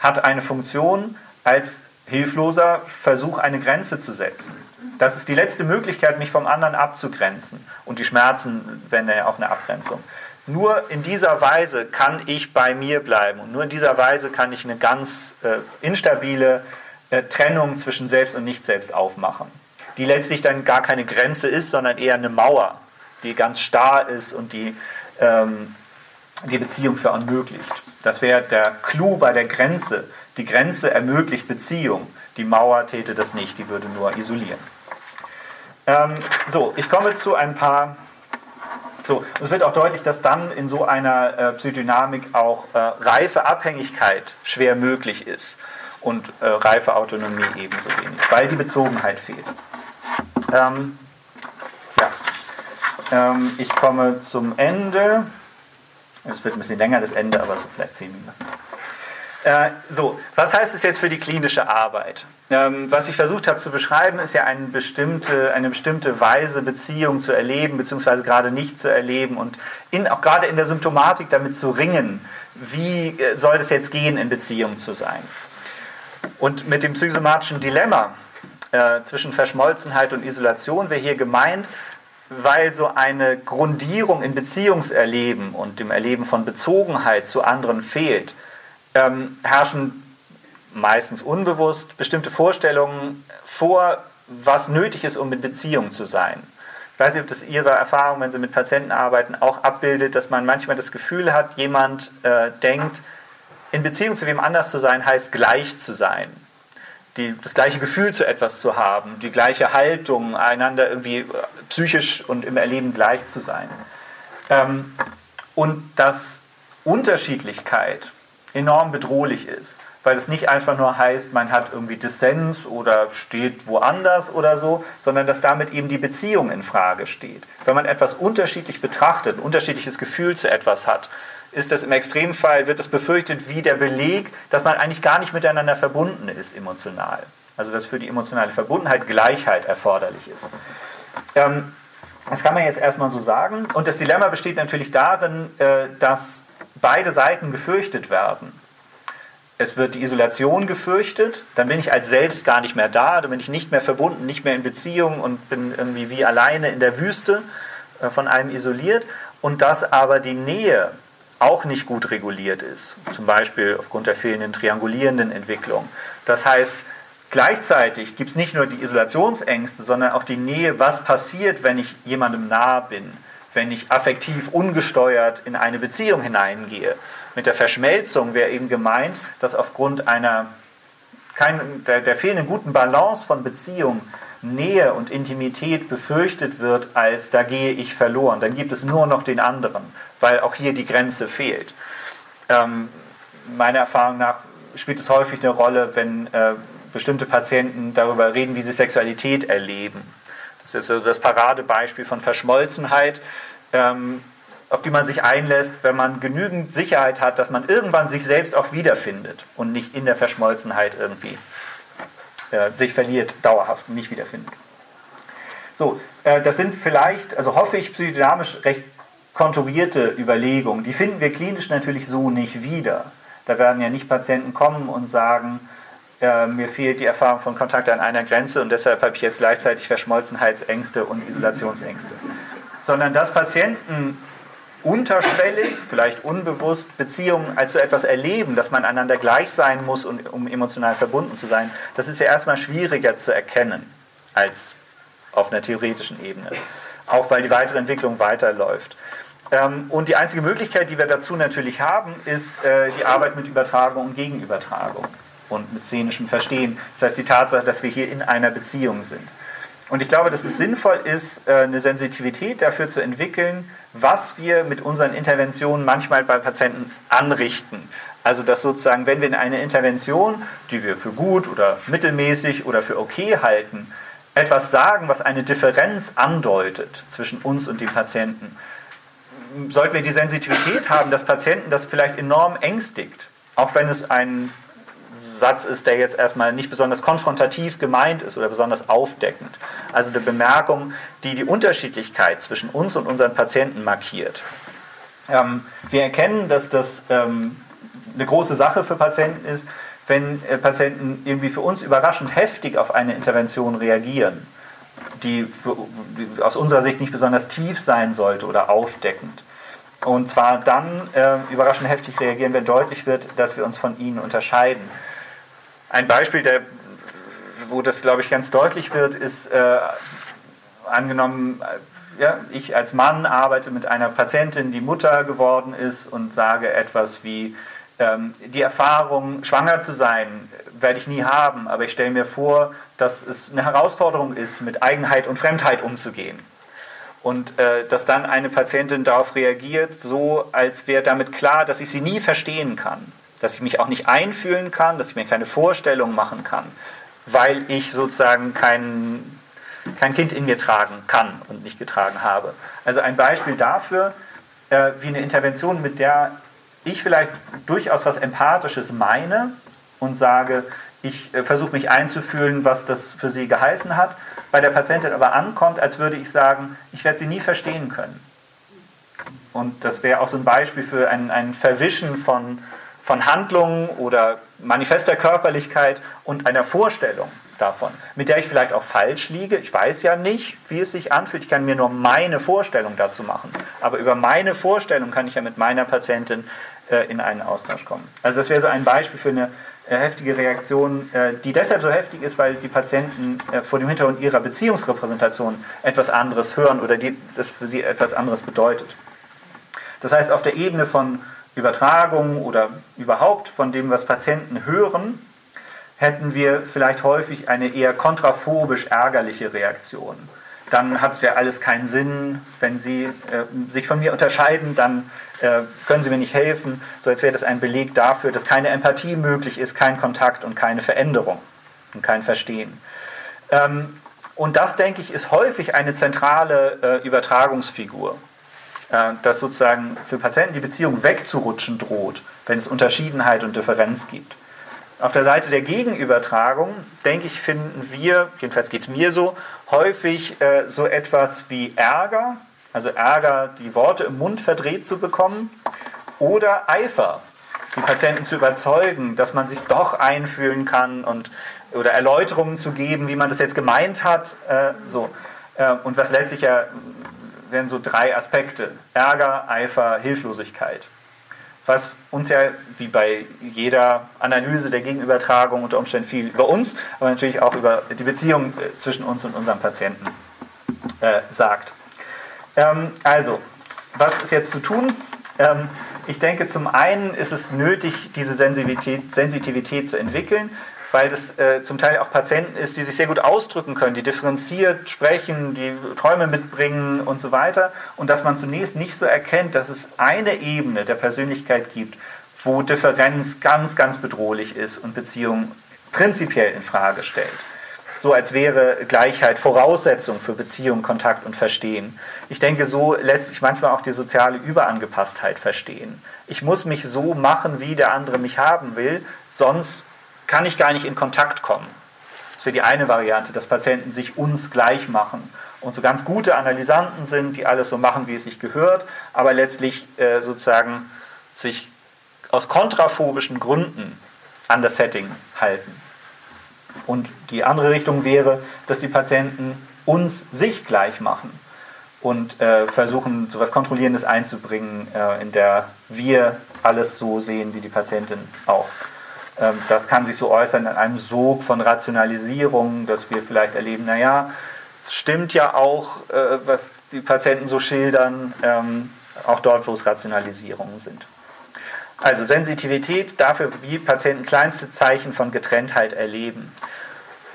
hat eine Funktion als hilfloser Versuch, eine Grenze zu setzen. Das ist die letzte Möglichkeit, mich vom anderen abzugrenzen. Und die Schmerzen wären ja auch eine Abgrenzung. Nur in dieser Weise kann ich bei mir bleiben und nur in dieser Weise kann ich eine ganz äh, instabile äh, Trennung zwischen Selbst und Nicht-Selbst aufmachen, die letztlich dann gar keine Grenze ist, sondern eher eine Mauer, die ganz starr ist und die ähm, die Beziehung verunmöglicht. Das wäre der Clou bei der Grenze. Die Grenze ermöglicht Beziehung. Die Mauer täte das nicht, die würde nur isolieren. Ähm, so, ich komme zu ein paar. So, es wird auch deutlich, dass dann in so einer äh, Psychodynamik auch äh, reife Abhängigkeit schwer möglich ist und äh, reife Autonomie ebenso wenig, weil die Bezogenheit fehlt. Ähm, ja. Ähm, ich komme zum Ende. Es wird ein bisschen länger, das Ende, aber so vielleicht zehn Minuten. Äh, so, was heißt es jetzt für die klinische Arbeit? Ähm, was ich versucht habe zu beschreiben, ist ja eine bestimmte, eine bestimmte Weise, Beziehung zu erleben, beziehungsweise gerade nicht zu erleben und in, auch gerade in der Symptomatik damit zu ringen, wie äh, soll es jetzt gehen, in Beziehung zu sein. Und mit dem psychosomatischen Dilemma äh, zwischen Verschmolzenheit und Isolation wäre hier gemeint, weil so eine Grundierung in Beziehungserleben und dem Erleben von Bezogenheit zu anderen fehlt ähm, herrschen meistens unbewusst bestimmte Vorstellungen vor, was nötig ist, um in Beziehung zu sein. Ich weiß nicht, ob das Ihre Erfahrung, wenn Sie mit Patienten arbeiten, auch abbildet, dass man manchmal das Gefühl hat, jemand äh, denkt, in Beziehung zu wem anders zu sein, heißt gleich zu sein. Die, das gleiche Gefühl zu etwas zu haben, die gleiche Haltung, einander irgendwie äh, psychisch und im Erleben gleich zu sein. Ähm, und dass Unterschiedlichkeit enorm bedrohlich ist. Weil es nicht einfach nur heißt, man hat irgendwie Dissens oder steht woanders oder so, sondern dass damit eben die Beziehung in Frage steht. Wenn man etwas unterschiedlich betrachtet, ein unterschiedliches Gefühl zu etwas hat, ist das im Extremfall, wird das befürchtet wie der Beleg, dass man eigentlich gar nicht miteinander verbunden ist emotional. Also dass für die emotionale Verbundenheit Gleichheit erforderlich ist. Ähm, Das kann man jetzt erstmal so sagen. Und das Dilemma besteht natürlich darin, äh, dass beide Seiten gefürchtet werden. Es wird die Isolation gefürchtet, dann bin ich als selbst gar nicht mehr da, dann bin ich nicht mehr verbunden, nicht mehr in Beziehung und bin irgendwie wie alleine in der Wüste äh, von einem isoliert. Und dass aber die Nähe auch nicht gut reguliert ist, zum Beispiel aufgrund der fehlenden triangulierenden Entwicklung. Das heißt, gleichzeitig gibt es nicht nur die Isolationsängste, sondern auch die Nähe, was passiert, wenn ich jemandem nahe bin, wenn ich affektiv ungesteuert in eine Beziehung hineingehe. Mit der Verschmelzung wäre eben gemeint, dass aufgrund einer kein, der, der fehlenden guten Balance von Beziehung Nähe und Intimität befürchtet wird, als da gehe ich verloren. Dann gibt es nur noch den anderen, weil auch hier die Grenze fehlt. Ähm, meiner Erfahrung nach spielt es häufig eine Rolle, wenn äh, bestimmte Patienten darüber reden, wie sie Sexualität erleben. Das ist so das Paradebeispiel von Verschmolzenheit, ähm, auf die man sich einlässt, wenn man genügend Sicherheit hat, dass man irgendwann sich selbst auch wiederfindet und nicht in der Verschmolzenheit irgendwie äh, sich verliert, dauerhaft und nicht wiederfindet. So, äh, das sind vielleicht, also hoffe ich, psychodynamisch recht konturierte Überlegungen. Die finden wir klinisch natürlich so nicht wieder. Da werden ja nicht Patienten kommen und sagen, äh, mir fehlt die Erfahrung von Kontakt an einer Grenze und deshalb habe ich jetzt gleichzeitig Verschmolzenheitsängste und Isolationsängste. Sondern dass Patienten unterschwellig, vielleicht unbewusst Beziehungen als so etwas erleben, dass man einander gleich sein muss, um emotional verbunden zu sein, das ist ja erstmal schwieriger zu erkennen als auf einer theoretischen Ebene. Auch weil die weitere Entwicklung weiterläuft. Ähm, und die einzige Möglichkeit, die wir dazu natürlich haben, ist äh, die Arbeit mit Übertragung und Gegenübertragung und mit szenischem Verstehen. Das heißt die Tatsache, dass wir hier in einer Beziehung sind. Und ich glaube, dass es sinnvoll ist, äh, eine Sensitivität dafür zu entwickeln, was wir mit unseren Interventionen manchmal bei Patienten anrichten. Also dass sozusagen, wenn wir in eine Intervention, die wir für gut oder mittelmäßig oder für okay halten, etwas sagen, was eine Differenz andeutet zwischen uns und dem Patienten, sollten wir die Sensitivität haben, dass Patienten das vielleicht enorm ängstigt, auch wenn es ein Satz ist, der jetzt erstmal nicht besonders konfrontativ gemeint ist oder besonders aufdeckend. Also eine Bemerkung, die die Unterschiedlichkeit zwischen uns und unseren Patienten markiert. Ähm, wir erkennen, dass das ähm, eine große Sache für Patienten ist, wenn äh, Patienten irgendwie für uns überraschend heftig auf eine Intervention reagieren, die, für, die aus unserer Sicht nicht besonders tief sein sollte oder aufdeckend. Und zwar dann äh, überraschend heftig reagieren, wenn deutlich wird, dass wir uns von ihnen unterscheiden. Ein Beispiel, der, wo das, glaube ich, ganz deutlich wird, ist äh, angenommen, äh, ja, ich als Mann arbeite mit einer Patientin, die Mutter geworden ist und sage etwas wie, ähm, die Erfahrung, schwanger zu sein, werde ich nie haben, aber ich stelle mir vor, dass es eine Herausforderung ist, mit Eigenheit und Fremdheit umzugehen. Und äh, dass dann eine Patientin darauf reagiert, so als wäre damit klar, dass ich sie nie verstehen kann dass ich mich auch nicht einfühlen kann, dass ich mir keine Vorstellung machen kann, weil ich sozusagen kein, kein Kind in mir tragen kann und nicht getragen habe. Also ein Beispiel dafür, äh, wie eine Intervention, mit der ich vielleicht durchaus was Empathisches meine und sage, ich äh, versuche mich einzufühlen, was das für sie geheißen hat, bei der Patientin aber ankommt, als würde ich sagen, ich werde sie nie verstehen können. Und das wäre auch so ein Beispiel für ein, ein Verwischen von, von Handlungen oder manifester Körperlichkeit und einer Vorstellung davon, mit der ich vielleicht auch falsch liege. Ich weiß ja nicht, wie es sich anfühlt. Ich kann mir nur meine Vorstellung dazu machen. Aber über meine Vorstellung kann ich ja mit meiner Patientin äh, in einen Austausch kommen. Also das wäre so ein Beispiel für eine äh, heftige Reaktion, äh, die deshalb so heftig ist, weil die Patienten äh, vor dem Hintergrund ihrer Beziehungsrepräsentation etwas anderes hören oder die, das für sie etwas anderes bedeutet. Das heißt, auf der Ebene von Übertragung oder überhaupt von dem, was Patienten hören, hätten wir vielleicht häufig eine eher kontraphobisch ärgerliche Reaktion. Dann hat es ja alles keinen Sinn. Wenn Sie äh, sich von mir unterscheiden, dann äh, können Sie mir nicht helfen. So als wäre das ein Beleg dafür, dass keine Empathie möglich ist, kein Kontakt und keine Veränderung und kein Verstehen. Ähm, und das, denke ich, ist häufig eine zentrale äh, Übertragungsfigur. Äh, dass sozusagen für Patienten die Beziehung wegzurutschen droht, wenn es Unterschiedenheit und Differenz gibt. Auf der Seite der Gegenübertragung, denke ich, finden wir, jedenfalls geht es mir so, häufig äh, so etwas wie Ärger, also Ärger, die Worte im Mund verdreht zu bekommen, oder Eifer, die Patienten zu überzeugen, dass man sich doch einfühlen kann und, oder Erläuterungen zu geben, wie man das jetzt gemeint hat. Äh, so. Äh, und was letztlich ja wären so drei Aspekte: Ärger, Eifer, Hilflosigkeit was uns ja wie bei jeder Analyse der Gegenübertragung unter Umständen viel über uns, aber natürlich auch über die Beziehung äh, zwischen uns und unserem Patienten äh, sagt. Ähm, also, was ist jetzt zu tun? Ähm, ich denke, zum einen ist es nötig, diese Sensitivität, Sensitivität zu entwickeln weil das äh, zum Teil auch Patienten ist, die sich sehr gut ausdrücken können, die differenziert sprechen, die Träume mitbringen und so weiter. Und dass man zunächst nicht so erkennt, dass es eine Ebene der Persönlichkeit gibt, wo Differenz ganz, ganz bedrohlich ist und Beziehungen prinzipiell in Frage stellt. So als wäre Gleichheit Voraussetzung für Beziehung, Kontakt und Verstehen. Ich denke, so lässt sich manchmal auch die soziale Überangepasstheit verstehen. Ich muss mich so machen, wie der andere mich haben will, sonst kann ich gar nicht in Kontakt kommen. Das wäre die eine Variante, dass Patienten sich uns gleich machen und so ganz gute Analysanten sind, die alles so machen, wie es sich gehört, aber letztlich äh, sozusagen sich aus kontraphobischen Gründen an das Setting halten. Und die andere Richtung wäre, dass die Patienten uns sich gleich machen und äh, versuchen, so etwas Kontrollierendes einzubringen, äh, in der wir alles so sehen wie die Patientin auch. Ähm, das kann sich so äußern in einem Sog von Rationalisierung, dass wir vielleicht erleben, naja, es stimmt ja auch, äh, was die Patienten so schildern, ähm, auch dort, wo es Rationalisierungen sind. Also Sensitivität dafür, wie Patienten kleinste Zeichen von Getrenntheit erleben.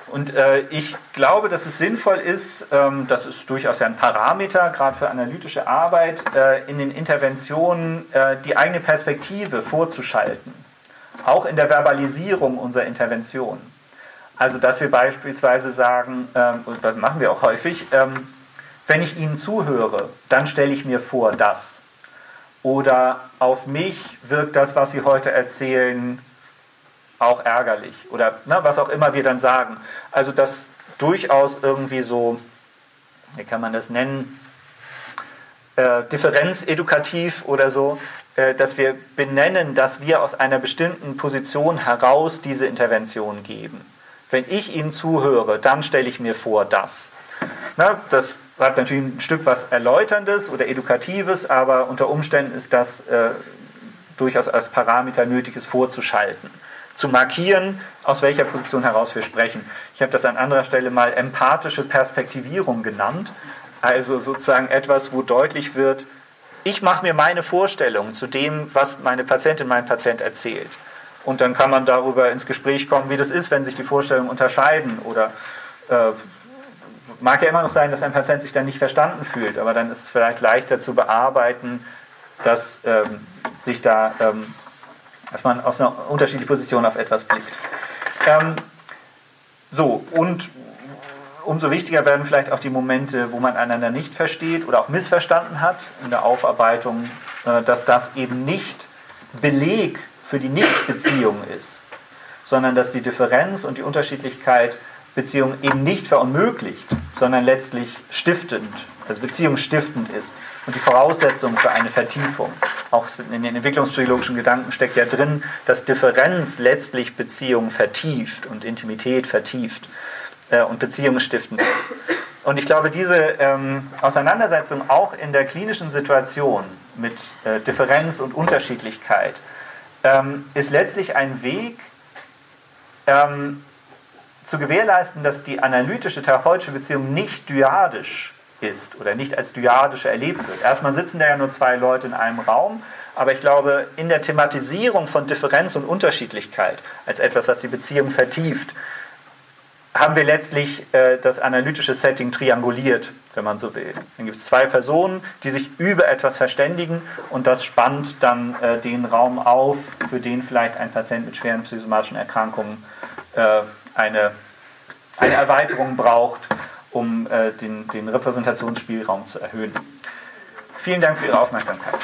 Und äh, ich glaube, dass es sinnvoll ist, ähm, das ist durchaus ja ein Parameter, gerade für analytische Arbeit, äh, in den Interventionen äh, die eigene Perspektive vorzuschalten auch in der Verbalisierung unserer Intervention. Also, dass wir beispielsweise sagen, ähm, und das machen wir auch häufig, ähm, wenn ich Ihnen zuhöre, dann stelle ich mir vor, das. Oder auf mich wirkt das, was Sie heute erzählen, auch ärgerlich. Oder ne, was auch immer wir dann sagen. Also, das durchaus irgendwie so, wie kann man das nennen, äh, differenzedukativ oder so, dass wir benennen, dass wir aus einer bestimmten Position heraus diese Intervention geben. Wenn ich Ihnen zuhöre, dann stelle ich mir vor, das. Na, das hat natürlich ein Stück was Erläuterndes oder Edukatives, aber unter Umständen ist das äh, durchaus als Parameter nötiges vorzuschalten. Zu markieren, aus welcher Position heraus wir sprechen. Ich habe das an anderer Stelle mal empathische Perspektivierung genannt. Also sozusagen etwas, wo deutlich wird, ich mache mir meine Vorstellung zu dem, was meine Patientin, mein Patient erzählt. Und dann kann man darüber ins Gespräch kommen, wie das ist, wenn sich die Vorstellungen unterscheiden. Oder äh, mag ja immer noch sein, dass ein Patient sich dann nicht verstanden fühlt, aber dann ist es vielleicht leichter zu bearbeiten, dass ähm, sich da, ähm, dass man aus einer unterschiedlichen Position auf etwas blickt. Ähm, so, und umso wichtiger werden vielleicht auch die Momente, wo man einander nicht versteht oder auch missverstanden hat in der Aufarbeitung, äh, dass das eben nicht Beleg für die Nichtbeziehung ist, sondern dass die Differenz und die Unterschiedlichkeit Beziehung eben nicht verunmöglicht, sondern letztlich stiftend, also beziehungsstiftend ist und die Voraussetzung für eine Vertiefung. Auch in den entwicklungspsychologischen Gedanken steckt ja drin, dass Differenz letztlich Beziehung vertieft und Intimität vertieft äh, und beziehungsstiftend ist. Und ich glaube, diese ähm, Auseinandersetzung auch in der klinischen Situation mit äh, Differenz und Unterschiedlichkeit ähm, ist letztlich ein Weg, ähm, zu gewährleisten, dass die analytische therapeutische Beziehung nicht dyadisch ist oder nicht als dyadische erlebt wird. Erstmal sitzen da ja nur zwei Leute in einem Raum, aber ich glaube, in der Thematisierung von Differenz und Unterschiedlichkeit als etwas, was die Beziehung vertieft, haben wir letztlich äh, das analytische Setting trianguliert, wenn man so will. Dann gibt es zwei Personen, die sich über etwas verständigen und das spannt dann äh, den Raum auf, für den vielleicht ein Patient mit schweren psychosomatischen Erkrankungen äh, eine, eine Erweiterung braucht, um äh, den, den Repräsentationsspielraum zu erhöhen. Vielen Dank für Ihre Aufmerksamkeit.